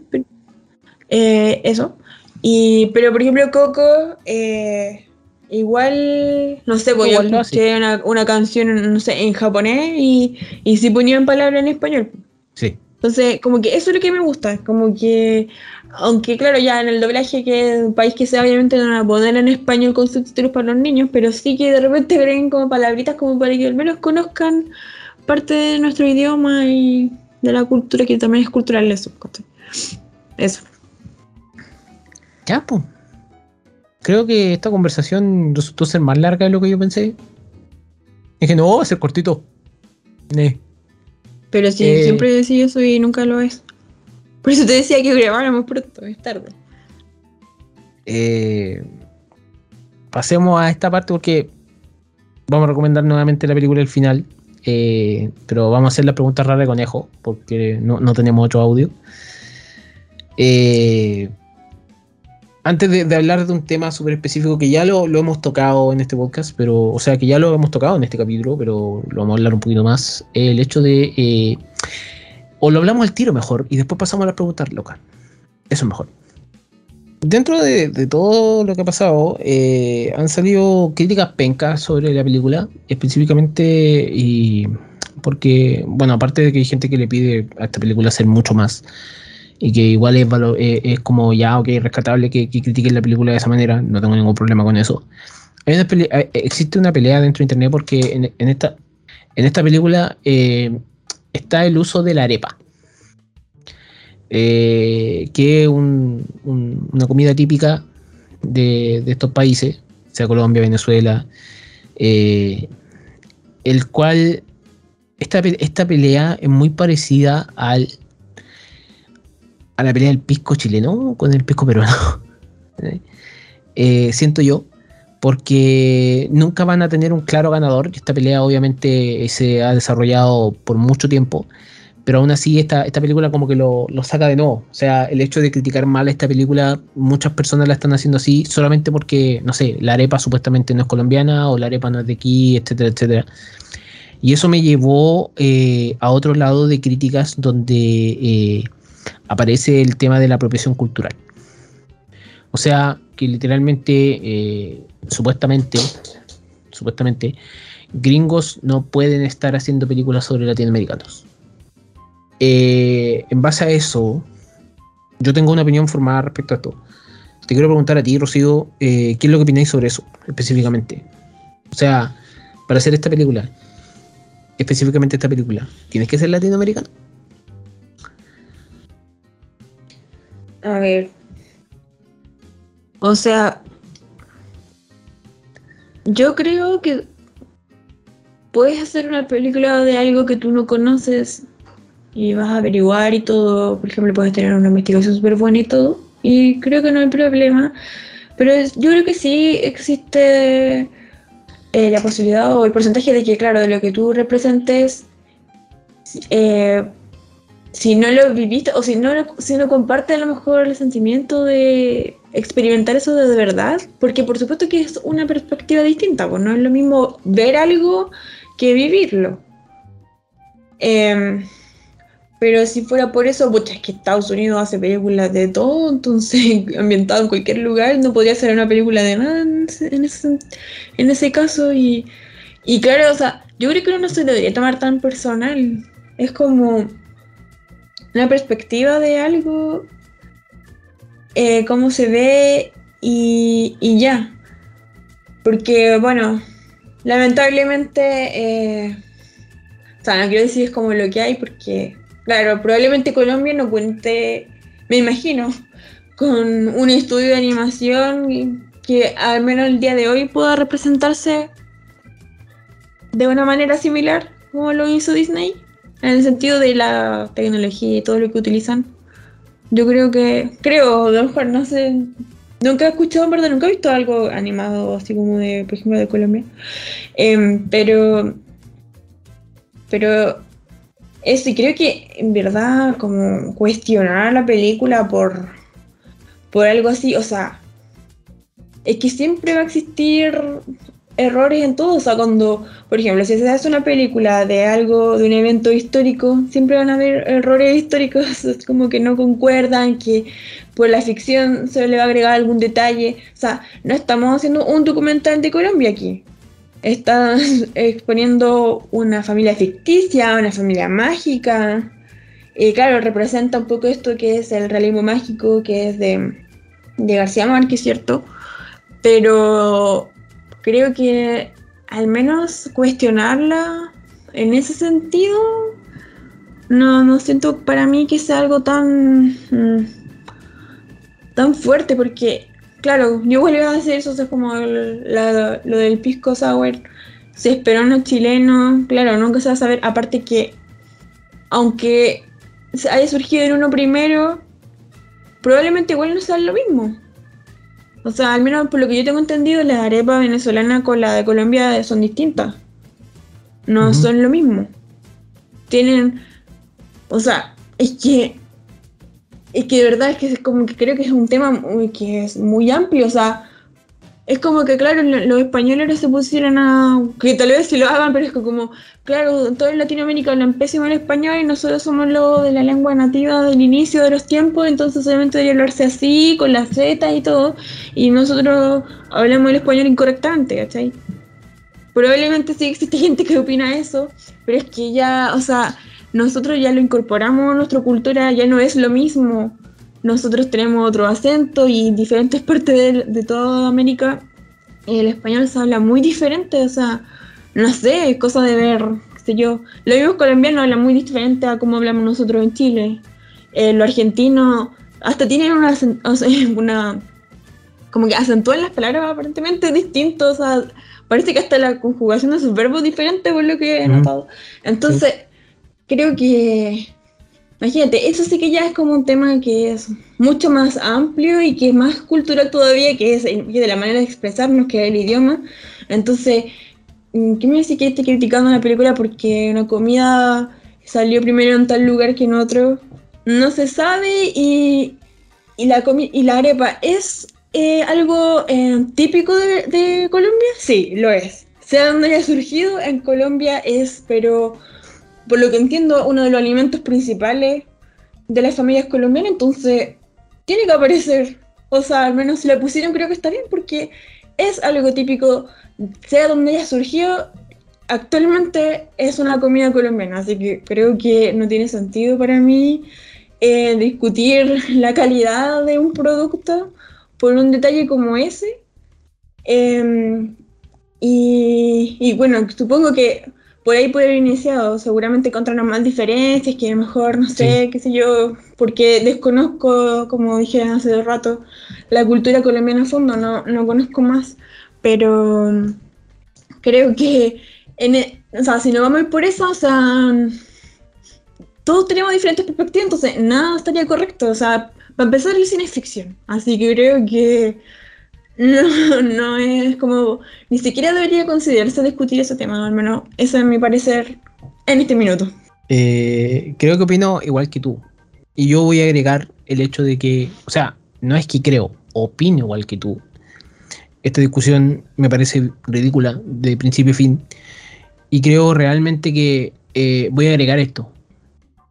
eh, eso. Y, pero por ejemplo, Coco, eh, igual, no sé, pues yo escuché una, una canción, no sé, en japonés y, y sí ponían palabras en español. Sí. Entonces, como que eso es lo que me gusta, como que, aunque claro, ya en el doblaje, que es un país que sea, obviamente no van a poner en español con subtítulos para los niños, pero sí que de repente agreguen como palabritas como para que al menos conozcan parte de nuestro idioma y de la cultura, que también es cultural eso. Eso. Ya, pues. Creo que esta conversación resultó ser más larga de lo que yo pensé. Dije, no, va a ser cortito. Ne. Pero sí, Eh. siempre decía eso y nunca lo es. Por eso te decía que grabáramos pronto, es tarde. Eh, pasemos a esta parte porque vamos a recomendar nuevamente la película El final. eh, pero vamos a hacer la pregunta rara de conejo porque no, no tenemos otro audio. Eh, antes de, hablar de un tema súper específico que ya lo, hemos tocado en este podcast, pero, o sea, que ya lo hemos tocado en este capítulo, pero lo vamos a hablar un poquito más. el hecho de. eh, o lo hablamos al tiro mejor y después pasamos a las preguntas locas. Eso es mejor. Dentro de, de todo lo que ha pasado, eh, han salido críticas pencas sobre la película, específicamente y porque, bueno, aparte de que hay gente que le pide a esta película hacer mucho más y que igual es, valo- eh, es como ya, ok, rescatable que, que critiquen la película de esa manera, no tengo ningún problema con eso. Eh, existe una pelea dentro de internet porque en, esta, en esta película eh, está el uso de la arepa que es un- un- una comida típica de, de estos países, sea Colombia, Venezuela, el cual esta, esta pelea es muy parecida al a la pelea del pisco chileno con el pisco peruano. Eh, siento yo, porque nunca van a tener un claro ganador. Esta pelea obviamente se ha desarrollado por mucho tiempo, pero aún así esta, esta película como que lo, lo saca de nuevo. O sea, el hecho de criticar mal esta película, muchas personas la están haciendo así solamente porque, no sé, la arepa supuestamente no es colombiana o la arepa no es de aquí, etcétera, etcétera. Y eso me llevó eh, a otro lado de críticas donde eh, aparece el tema de la apropiación cultural. O sea, que literalmente, eh, supuestamente, supuestamente, gringos no pueden estar haciendo películas sobre latinoamericanos. Eh, en base a eso, yo tengo una opinión formada respecto a esto. Te quiero preguntar a ti, Rocío, eh, ¿qué es lo que opináis sobre eso específicamente? O sea, para hacer esta película, específicamente esta película, ¿tienes que ser latinoamericano? A ver. O sea, yo creo que puedes hacer una película de algo que tú no conoces y vas a averiguar y todo. Por ejemplo, puedes tener una investigación súper buena y todo. Y creo que no hay problema. Pero yo creo que sí existe eh, la posibilidad o el porcentaje de que, claro, de lo que tú representes, eh, si no lo viviste o si no, lo- si no compartes a lo mejor el sentimiento de experimentar eso de verdad, porque por supuesto que es una perspectiva distinta, pues no es lo mismo ver algo que vivirlo. Em, pero si fuera por eso, pucha, es que Estados Unidos hace películas de todo, entonces ambientado en cualquier lugar, no podría ser una película de nada en ese, en ese, caso. Y, y claro, o sea, yo creo que no se debería tomar tan personal. Es como una perspectiva de algo, eh, cómo se ve y, y ya. Porque, bueno, lamentablemente, eh, o sea, no quiero decir es como lo que hay, porque, claro, probablemente Colombia no cuente, me imagino, con un estudio de animación que al menos el día de hoy pueda representarse de una manera similar como lo hizo Disney, en el sentido de la tecnología y todo lo que utilizan. Yo creo que, creo, a lo no sé, nunca he escuchado, en verdad, nunca he visto algo animado así como de, por ejemplo, de Colombia. Em, pero, pero eso, y creo que en verdad como cuestionar la película por, por algo así, o sea, es que siempre va a existir errores en todo, o sea, cuando, por ejemplo, si se hace una película de algo, de un evento histórico, siempre van a haber errores históricos, es como que no concuerdan, que por la ficción se le va a agregar algún detalle, o sea, no estamos haciendo un documental de Colombia aquí, están exponiendo una familia ficticia, una familia mágica. Y claro, representa un poco esto que es el realismo mágico, que es de, de García Márquez, ¿cierto? Pero creo que al menos cuestionarla en ese sentido, no, no siento para mí que sea algo tan, mm, tan fuerte, porque Claro, yo iba a decir eso, sea, como lo del pisco sour. Se esperó en los chilenos, claro, nunca se va a saber. Aparte que, aunque haya surgido en uno primero, probablemente igual no sea lo mismo. O sea, al menos por lo que yo tengo entendido, la arepa venezolana con la de Colombia son distintas. No son lo mismo. Tienen. O sea, es que. Es que de verdad es que es como que creo que es un tema muy- que es muy amplio. O sea, es como que, claro, lo- los españoles se pusieron a. Que tal vez sí lo hagan, pero es que como, claro, todo en Latinoamérica hablan pésimo el español y nosotros somos los de la lengua nativa del inicio de los tiempos, entonces obviamente debería hablarse así, con las Z y todo, y nosotros hablamos el español incorrectamente, ¿cachai? Probablemente sí existe gente que opina eso, pero es que ya, o sea, nosotros ya lo incorporamos a nuestra cultura, ya no es lo mismo. Nosotros tenemos otro acento y en diferentes partes de, de toda América el español se habla muy diferente, o sea, no sé, es cosa de ver, qué sé yo. Los mismos colombianos hablan muy diferente a como hablamos nosotros en Chile. Eh, los argentinos hasta tienen una, o sea, una como que acentúan las palabras aparentemente distintos, o sea, parece que hasta la conjugación de sus verbos es diferente por lo que he Ujú. notado. Entonces, creo que, imagínate, eso sí que ya es como un tema que es mucho más amplio y que es más cultural todavía, que es de la manera de expresarnos, que es el idioma. Entonces, mm, ¿qué me dice que esté criticando una película porque una comida salió primero en tal lugar que en otro? No se sabe y, y, la, y la arepa es eh, algo eh, típico de Colombia. Sí, lo es. Sea donde haya surgido, en Colombia es, pero por lo que entiendo, uno de los alimentos principales de las familias colombianas, entonces tiene que aparecer. O sea, al menos si la pusieron creo que está bien porque es algo típico, sea donde haya surgido, actualmente es una comida colombiana, así que creo que no tiene sentido para mí eh, discutir la calidad de un producto por un detalle como ese. Em, y, y bueno, supongo que por ahí puede haber iniciado, seguramente encontraron más diferencias, que a lo mejor, no sé, qué sé yo, porque desconozco, como dije hace rato, la cultura colombiana a fondo, no, no conozco más, pero mm, creo que, en e- o sea, si no vamos a ir por eso, o sea, todos tenemos diferentes perspectivas, entonces nada estaría correcto, o sea, para empezar el cine es ficción, así que creo que No, no es como. Ni siquiera debería considerarse discutir ese tema, al menos ese es mi parecer en este minuto. Eh, creo que opino igual que tú. Y yo voy a agregar el hecho de que, o sea, no es que creo, opino igual que tú. Esta discusión me parece ridícula de principio a fin. Y creo realmente que eh, voy a agregar esto.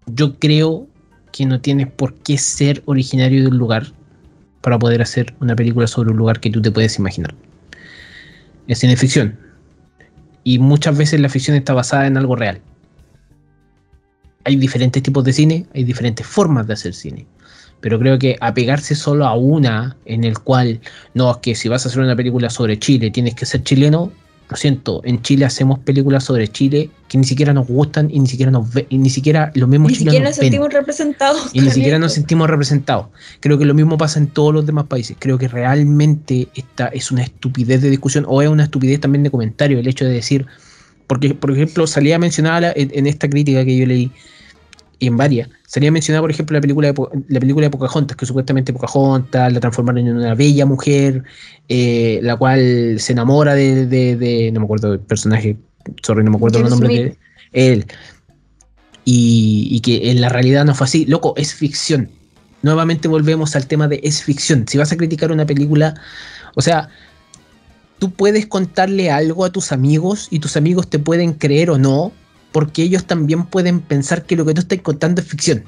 Yo creo que no tienes por qué ser originario de un lugar para poder hacer una película sobre un lugar que tú te puedes imaginar. Es cine ficción. Y muchas veces la ficción está basada en algo real. Hay diferentes tipos de cine, hay diferentes formas de hacer cine. Pero creo que apegarse solo a una en el cual, no, es que si vas a hacer una película sobre Chile tienes que ser chileno, lo siento, en Chile hacemos películas sobre Chile que ni siquiera nos gustan y ni siquiera nos ve, y ni siquiera los mismos Ni siquiera nos ven. sentimos representados. Y ni siquiera nos sentimos representados. Creo que lo mismo pasa en todos los demás países. Creo que realmente esta es una estupidez de discusión o es una estupidez también de comentario el hecho de decir, porque por ejemplo salía mencionada en, en esta crítica que yo leí y en varias, salía mencionada por ejemplo la película de, la película de Pocahontas, que supuestamente Pocahontas la transformaron en una bella mujer, eh, la cual se enamora de, de- de- no me acuerdo del personaje, sorry, no me acuerdo el nombre Smith. de él. Y, y que en la realidad no fue así. Loco, es ficción. Nuevamente volvemos al tema de es ficción. Si vas a criticar una película, o sea, tú puedes contarle algo a tus amigos y tus amigos te pueden creer o no, porque ellos también pueden pensar que lo que tú estás contando es ficción.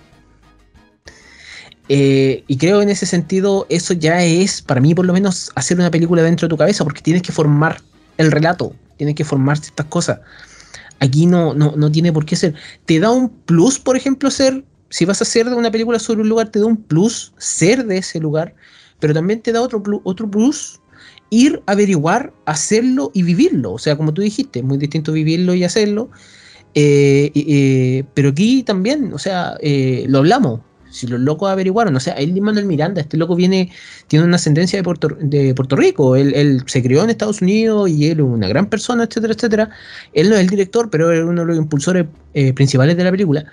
Eh, y creo en ese sentido, eso ya es, para mí por lo menos, hacer una película dentro de tu cabeza, porque tienes que formar el relato, tienes que formar ciertas cosas. Aquí no, no, no tiene por qué ser. Te da un plus, por ejemplo, ser, si vas a hacer una película sobre un lugar, te da un plus ser de ese lugar, pero también te da otro, plu- otro plus ir a averiguar, hacerlo y vivirlo. O sea, como tú dijiste, es muy distinto vivirlo y hacerlo. Eh, eh, pero aquí también, o sea, eh, lo hablamos. Si los locos averiguaron, o sea, él Manuel Miranda, este loco viene, tiene una ascendencia de Puerto, Rico, él, se crió en Estados Unidos y él es una gran persona, etcétera, etcétera. Él no es el director, pero es uno de los impulsores eh, principales de la película.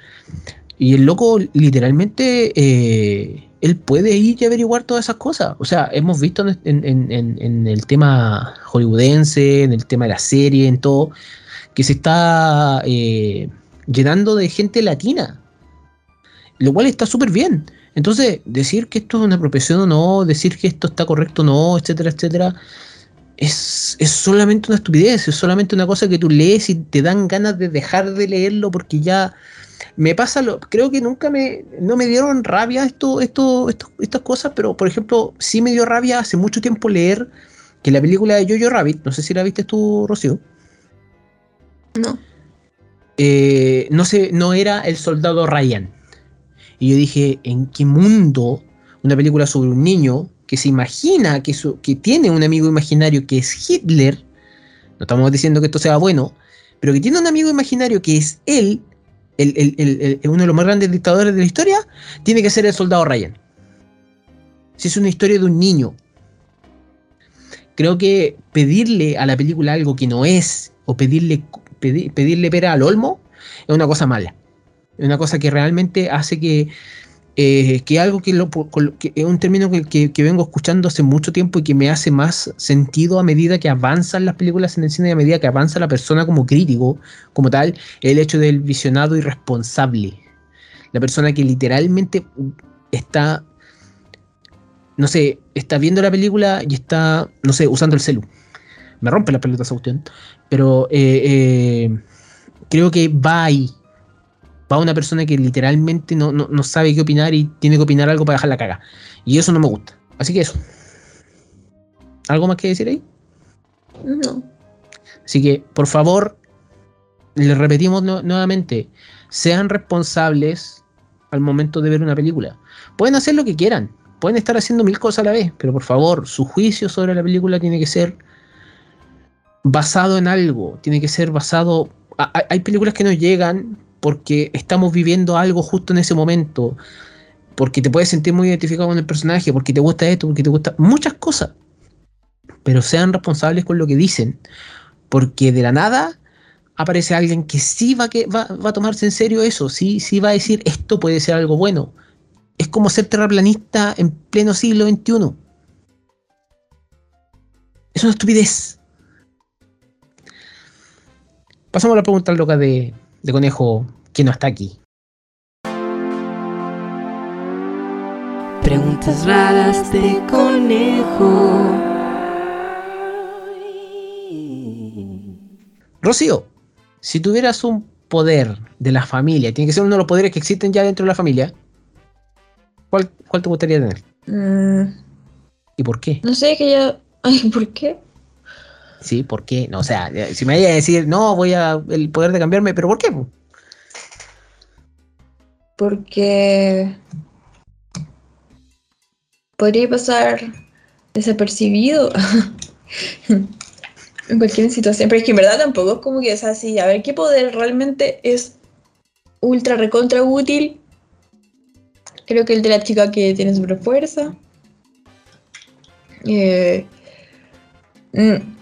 Y el loco, literalmente, eh, él puede ir y averiguar todas esas cosas. O sea, hemos visto en- en el tema hollywoodense, en el tema de la serie, en todo, que se está eh, llenando de gente latina. Lo cual está súper bien. Entonces, decir que esto es una apropiación o no, decir que esto está correcto o no, etcétera, etcétera, es, es solamente una estupidez, es solamente una cosa que tú lees y te dan ganas de dejar de leerlo porque ya me pasa lo, creo que nunca me, no me dieron rabia esto, esto, esto- estas cosas, pero por ejemplo, sí me dio rabia hace mucho tiempo leer que la película de Jojo Rabbit, no sé si la viste tú, Rocío, No. eh, no, sé, no era el soldado Ryan. Y yo dije, ¿en qué mundo una película sobre un niño que se imagina que, su- que tiene un amigo imaginario que es Hitler? No estamos diciendo que esto sea bueno, pero que tiene un amigo imaginario que es él, el- el- el- uno de los más grandes dictadores de la historia, tiene que ser el soldado Ryan. Si es una historia de un niño. Creo que pedirle a la película algo que no es, o pedirle, pedi- pedirle pera al olmo, es una cosa mala. Es una cosa que realmente hace que, eh, que algo que, lo, que es un término que, que- vengo escuchando hace mucho tiempo y que me hace más sentido a medida que avanzan las películas en el cine y a medida que avanza la persona como crítico, como tal, el hecho del visionado irresponsable. La persona que literalmente está, no sé, está viendo la película y está, no sé, usando el celu. Me rompe la pelota esa cuestión. Pero eh, eh, creo que va ahí. Va una persona que literalmente no, no, no sabe qué opinar y tiene que opinar algo para dejar la caga. Y eso no me gusta. Así que eso. ¿Algo más que decir ahí? No. Así que, por favor, les repetimos nu- nuevamente, sean responsables al momento de ver una película. Pueden hacer lo que quieran, pueden estar haciendo mil cosas a la vez, pero por favor, su juicio sobre la película tiene que ser basado en algo, tiene que ser basado... Hay películas que nos llegan porque estamos viviendo algo justo en ese momento, porque te puedes sentir muy identificado con el personaje, porque te gusta esto, porque te gusta muchas cosas. Pero sean responsables con lo que dicen, porque de la nada aparece alguien que sí va, que, va, va a tomarse en serio eso, sí, sí va a decir esto puede ser algo bueno. Es como ser terraplanista en pleno siglo XXI. Es una estupidez. Pasamos a la pregunta loca de, de Conejo, que no está aquí. Preguntas raras de conejo. Rocío, si tuvieras un poder de la familia, tiene que ser uno de los poderes que existen ya dentro de la familia, ¿cuál, cuál te gustaría tener? Mm, ¿Y por qué? no sé, que ya... Ay, ¿por qué? Sí, ¿por qué? No, o sea, eh, si me vaya a decir, no, voy a el poder de cambiarme, pero ¿por qué? po? Porque podría pasar desapercibido en cualquier situación. Pero es que en verdad tampoco es como que es así. A ver, ¿qué poder realmente es ultra recontra útil? Creo que el de la chica que tiene super fuerza. Eh, mm,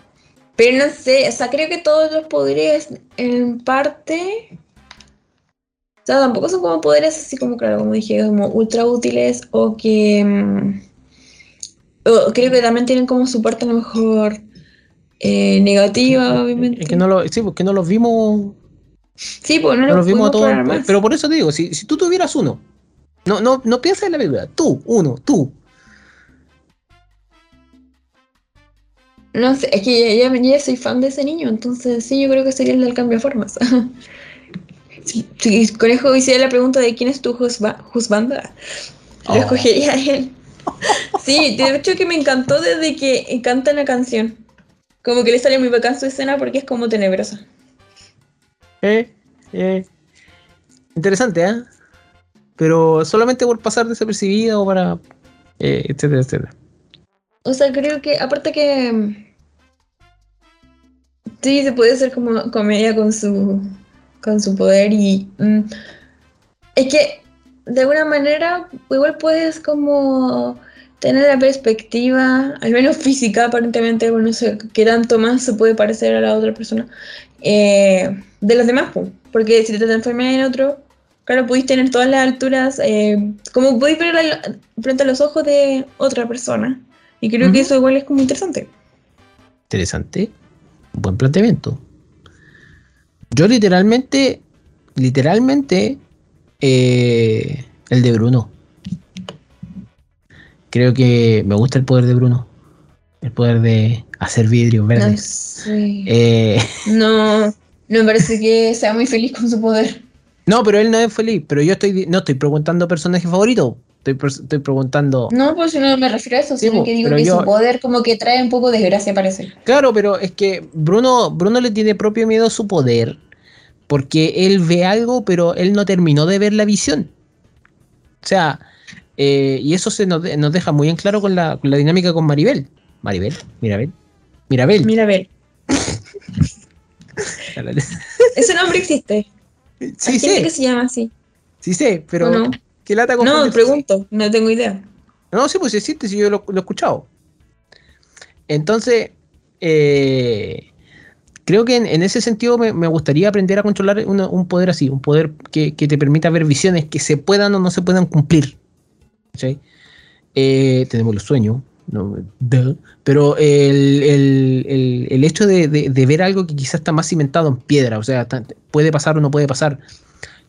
pero no sé, o sea, creo que todos los poderes en parte o sea, tampoco son como poderes así como, claro, como dije, como ultra útiles o que... mm, o creo que también tienen como su parte a lo mejor eh, negativa, obviamente. Es que no lo, sí, porque no los vimos, sí, pues no, no lo los vimos a todos. Pero por eso te digo, si, si tú tuvieras uno, no, no, no pienses en la película, tú, uno, tú. No sé, es que ya, ya- ya soy fan de ese niño, entonces sí, yo creo que sería el del cambio de formas. si, si Conejo hiciera la pregunta de quién es tu husbanda, lo Oh. escogería a él. Sí, de hecho que me encantó desde que canta la canción. Como que le sale muy bacán su escena porque es como tenebrosa. Eh, eh. Interesante, ¿eh? Pero solamente por pasar desapercibido o para. eh, etcétera, etcétera. O sea, creo que, aparte que. mm, Sí, se puede hacer como comedia con su. con su poder y. mm, es que, de alguna manera, igual puedes como. tener la perspectiva, al menos física, aparentemente, bueno, no sé qué tanto más se puede parecer a la otra persona, eh, de los demás, po. porque si te transformas en otro, claro, pudiste tener todas las alturas, eh, como podéis ver frente a los ojos de otra persona. Y creo que eso igual es como interesante. Interesante. Buen planteamiento. Yo literalmente, literalmente, eh, el de Bruno. Creo que me gusta el poder de Bruno. El poder de hacer No verdes. sé. Eh, No, no me parece que sea muy feliz con su poder. no, pero él no es feliz. Pero yo estoy, no estoy preguntando personaje favorito. Estoy, estoy preguntando. No, pues no me refiero a eso, Sí, sino que digo que yo- su poder como que trae un poco de desgracia, parece. Claro, pero es que Bruno, Bruno le tiene propio miedo a su poder. Porque él ve algo, pero él no terminó de ver la visión. O sea, eh, y eso se nos, nos deja muy en claro con la, con la dinámica con Maribel. Maribel, Mirabel. Mirabel. Mira, a ver, ese nombre existe. sí Hay gente sé, que se llama así. sí sé, pero. ¿Qué lata No, pregunto, no tengo idea. No, sí, pues existe, si yo lo, lo he escuchado. Entonces, eh, creo que en, en ese sentido me, me gustaría aprender a controlar una- un poder así, un poder que, que te permita ver visiones que se puedan o no se puedan cumplir. ¿sí? Eh, tenemos los sueños, no, duh, pero el, el- el- el hecho de, de- de ver algo que quizás está más cimentado en piedra, o sea, puede pasar o no puede pasar.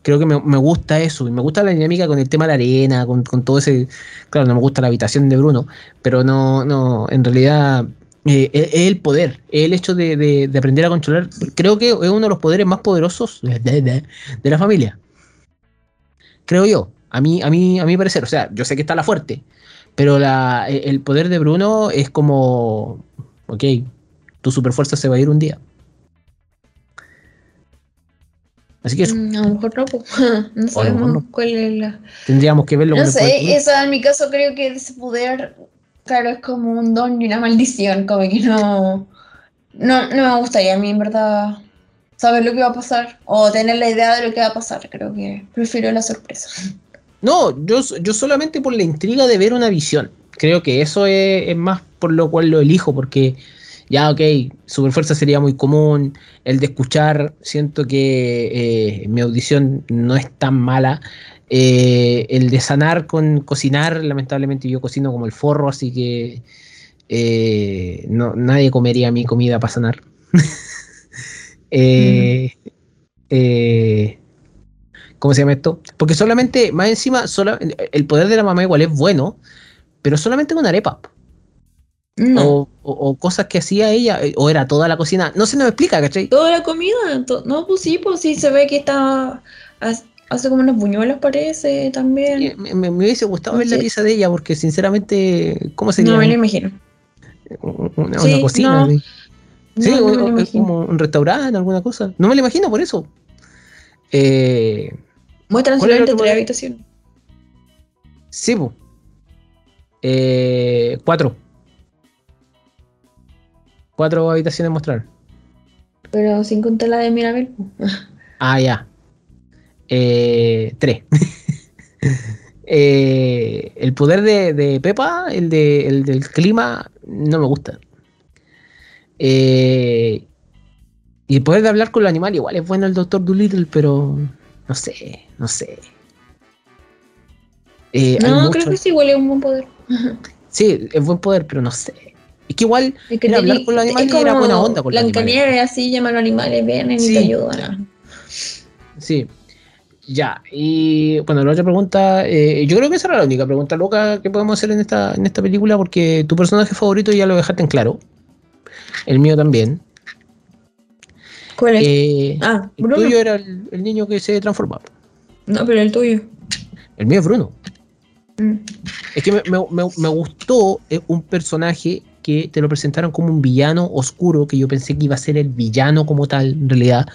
Creo que me, me gusta eso, y me gusta la dinámica con el tema de la arena, con, con todo ese, Claro, no me gusta la habitación de Bruno, pero no, no, en realidad eh, es, el poder, es el hecho de, de- de aprender a controlar. Creo que es uno de los poderes más poderosos de, de- la familia. Creo yo, a mí, a mí, a mi parecer. O sea, yo sé que está la fuerte, pero la, el poder de Bruno es como, ok, tu superfuerza se va a ir un día. Así que eso, Mm, a lo mejor no, pues. no sabemos no. cuál es la. tendríamos que verlo No con sé, eso en mi caso creo que ese poder, claro, es como un don y una maldición, como que no, no, no me gustaría a mí, en verdad, saber lo que va a pasar o tener la idea de lo que va a pasar. Creo que prefiero la sorpresa. No, yo, yo solamente por la intriga de ver una visión. Creo que eso es, es más por lo cual lo elijo, porque ya, ok, Superfuerza sería muy común. El de escuchar, siento que eh, mi audición no es tan mala. Eh, el de sanar con cocinar, lamentablemente yo cocino como el forro, así que Eh, nadie comería mi comida para sanar. ¿Cómo se llama esto? Porque solamente, más encima, el poder de la mamá igual es bueno, pero solamente con arepa. No. O, o- o cosas que hacía ella, eh, o era toda la cocina. No se nos explica, ¿cachai? Toda la comida. to- no, pues sí, pues sí, se ve que está. Hace, como unos buñuelos, parece también. Eh, Me, me- me hubiese gustado ver la Sí. pieza de ella, porque sinceramente, ¿cómo sería? No me lo imagino. una, una Sí, cocina. no. así. Sí, No, no como un restaurante, alguna cosa. No me lo imagino por eso. Eh, Muestran ¿Cuál era solamente tres habitaciones. sí, po. Eh, cuatro. Cuatro habitaciones mostrar. Pero sin contar la de Mirabel. Ah, ya. Eh, tres. Eh, el poder de, de Pepa, el, de, el del clima, no me gusta. Eh, y el poder de hablar con los animales, igual es bueno el Doctor Dolittle, pero no sé, no sé. Eh, No, mucho- creo que sí huele un buen poder. Sí, es buen poder, pero no sé. Es que igual Es que Era hablar con los es animales era como buena onda con los Blancanieves, así llaman a los animales, vienen Sí. y te ayudan. Sí. Ya. Y bueno, la otra pregunta, eh, yo creo que esa era la única pregunta loca que podemos hacer en esta, en esta película, porque tu personaje favorito ya lo dejaste en claro. El mío también. ¿Cuál es? Eh, ah, el Bruno. tuyo era el, el niño que se transformaba. No, pero el tuyo. El mío es Bruno. Mm. Es que me, me- me- me gustó eh, un personaje que te lo presentaron como un villano oscuro, que yo pensé que iba a ser el villano como tal, en realidad,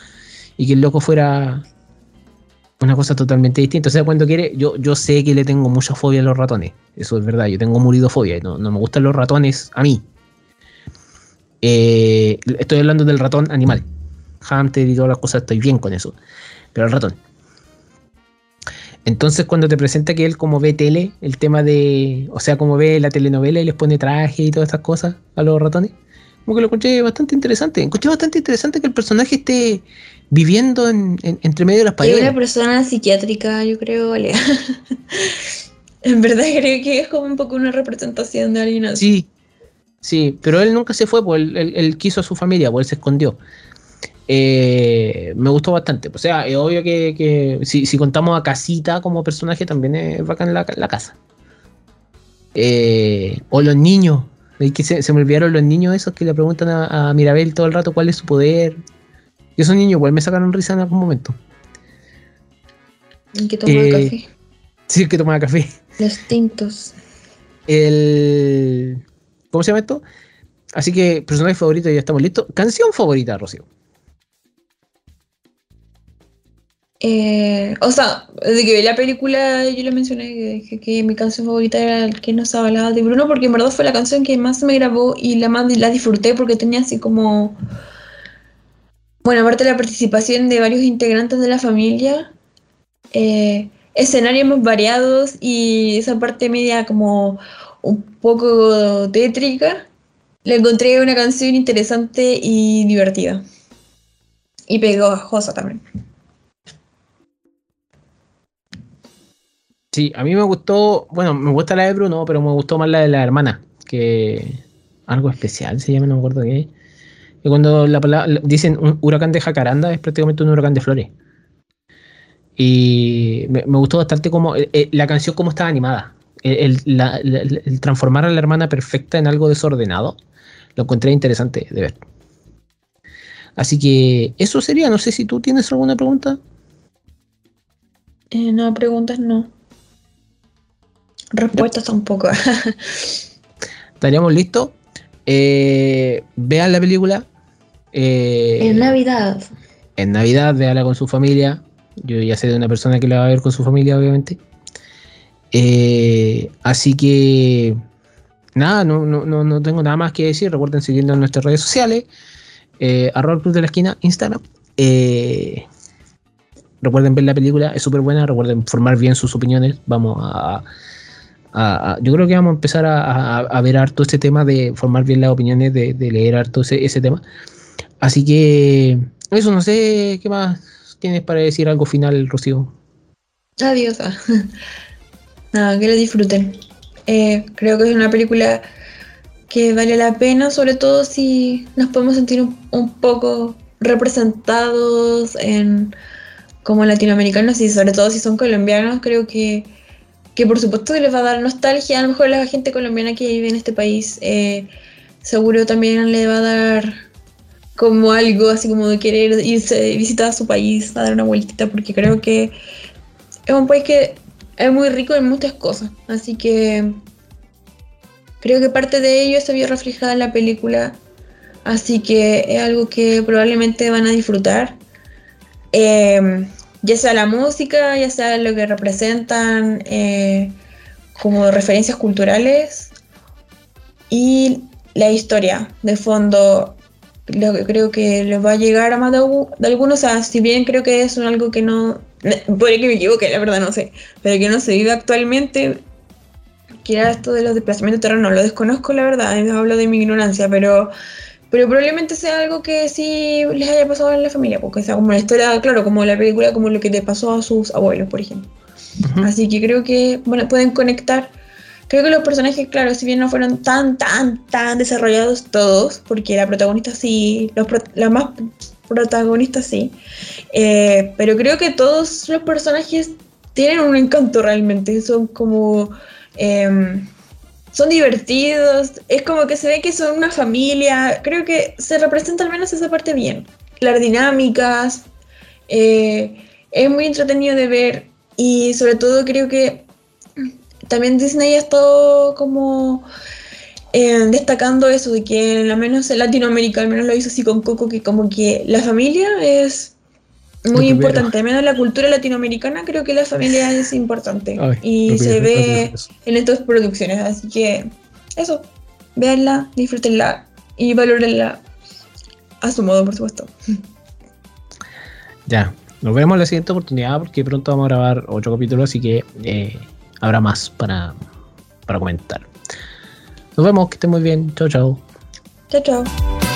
y que el loco fuera una cosa totalmente distinta. O sea, cuando quiere, yo, yo sé que le tengo mucha fobia a los ratones, eso es verdad, yo tengo muridofobia, no, no me gustan los ratones a mí. Eh, estoy hablando del ratón animal, hamster y todas las cosas, estoy bien con eso, pero el ratón. Entonces cuando te presenta que él como ve tele, el tema de, o sea, como ve la telenovela y les pone traje y todas estas cosas a los ratones, como que lo encontré bastante interesante. Encontré bastante interesante que el personaje esté viviendo en, en- entre medio de las Es paredes. una persona psiquiátrica, yo creo, Lea. en verdad creo que es como un poco una representación de alguien así. Sí, sí, pero él nunca se fue, pues él, él- él quiso a su familia, pues él se escondió. Eh, me gustó bastante. O sea, es obvio que, que si, si contamos a Casita como personaje, también es bacán la, la casa. Eh, o los niños. Que se, se me olvidaron los niños esos que le preguntan a, a Mirabel todo el rato cuál es su poder. Y esos niños igual me sacaron risa en algún momento. En que toma Eh, café. Sí, que tomaba café. Los tintos. El. ¿Cómo se llama esto? Así que, personaje favorito, ya estamos listos. Canción favorita, Rocío. Eh, o sea, desde que vi la película yo le mencioné que, que- mi canción favorita era el que nos hablaba de Bruno porque en verdad fue la canción que más me grabó y la más la disfruté porque tenía así como bueno, aparte de la participación de varios integrantes de la familia, eh, escenarios más variados y esa parte media como un poco tétrica, le encontré una canción interesante y divertida. Y pegajosa también. Sí, a mí me gustó, bueno, me gusta la de Bruno, pero me gustó más la de la hermana, que algo especial se llama, no me acuerdo qué. Que cuando la palabra, dicen un huracán de jacaranda es prácticamente un huracán de flores. Y me, gustó bastante como eh, eh, la canción como estaba animada. El transformar a la hermana perfecta en algo desordenado, lo encontré interesante de ver. Así que eso sería, no sé si tú tienes alguna pregunta. Eh, no, preguntas no. Respuestas tampoco. estaríamos listos. Eh, vean la película. Eh, en Navidad. en Navidad, véala con su familia. Yo ya sé de una persona que la va a ver con su familia, obviamente. Eh, así que nada, no, no, no, no tengo nada más que decir. Recuerden seguirnos en nuestras redes sociales. Eh, arroba Club de la Esquina, Instagram. Eh, recuerden ver la película, es súper buena. Recuerden formar bien sus opiniones. Vamos a, a- a- yo creo que vamos a empezar a, a- ver harto este tema de formar bien las opiniones, de, de leer harto ese, tema. Así que eso, no sé qué más tienes para decir algo final, Rocío. Adiós. Nada, que lo disfruten. Eh, creo que es una película que vale la pena, sobre todo si nos podemos sentir un, un poco representados en como latinoamericanos y sobre todo si son colombianos, creo que, que por supuesto les va a dar nostalgia, a lo mejor la gente colombiana que vive en este país, eh, seguro también le va a dar como algo así como de querer irse, visitar a su país, a dar una vueltita, porque creo que es un país que es muy rico en muchas cosas, así que creo que parte de ello se vio reflejada en la película, así que es algo que probablemente van a disfrutar. Eh, ya sea la música, ya sea lo que representan eh, como referencias culturales y la historia de fondo. Lo que creo que les va a llegar a más de, de algunos, o sea, si bien creo que es algo que no, puede que me equivoque, la verdad no sé, pero que no se vive actualmente, que era esto de los desplazamientos de terreno, lo desconozco la verdad, hablo de mi ignorancia, pero pero probablemente sea algo que sí les haya pasado en la familia, porque sea como la historia, claro, como la película, como lo que te pasó a sus abuelos, por ejemplo. Así que creo que bueno, pueden conectar. Creo que los personajes, claro, si bien no fueron tan, tan, tan desarrollados todos, porque la protagonista sí, los las más protagonistas sí, eh, pero creo que todos los personajes tienen un encanto realmente, son como... Eh, son divertidos, es como que se ve que son una familia, creo que se representa al menos esa parte bien. Las dinámicas, eh, es muy entretenido de ver y sobre todo creo que también Disney ha estado como eh, destacando eso de que al menos en Latinoamérica, al menos lo hizo así con Coco, que como que la familia es muy importante, al menos la cultura latinoamericana creo que la familia es importante Ay, y se ve en estas producciones, así que eso, véanla, disfrútenla y valórenla a su modo, por supuesto. Ya, nos vemos en la siguiente oportunidad porque pronto vamos a grabar otro capítulo, así que eh, habrá más para, para comentar. Nos vemos, que estén muy bien. Chao, chao. Chao, chao.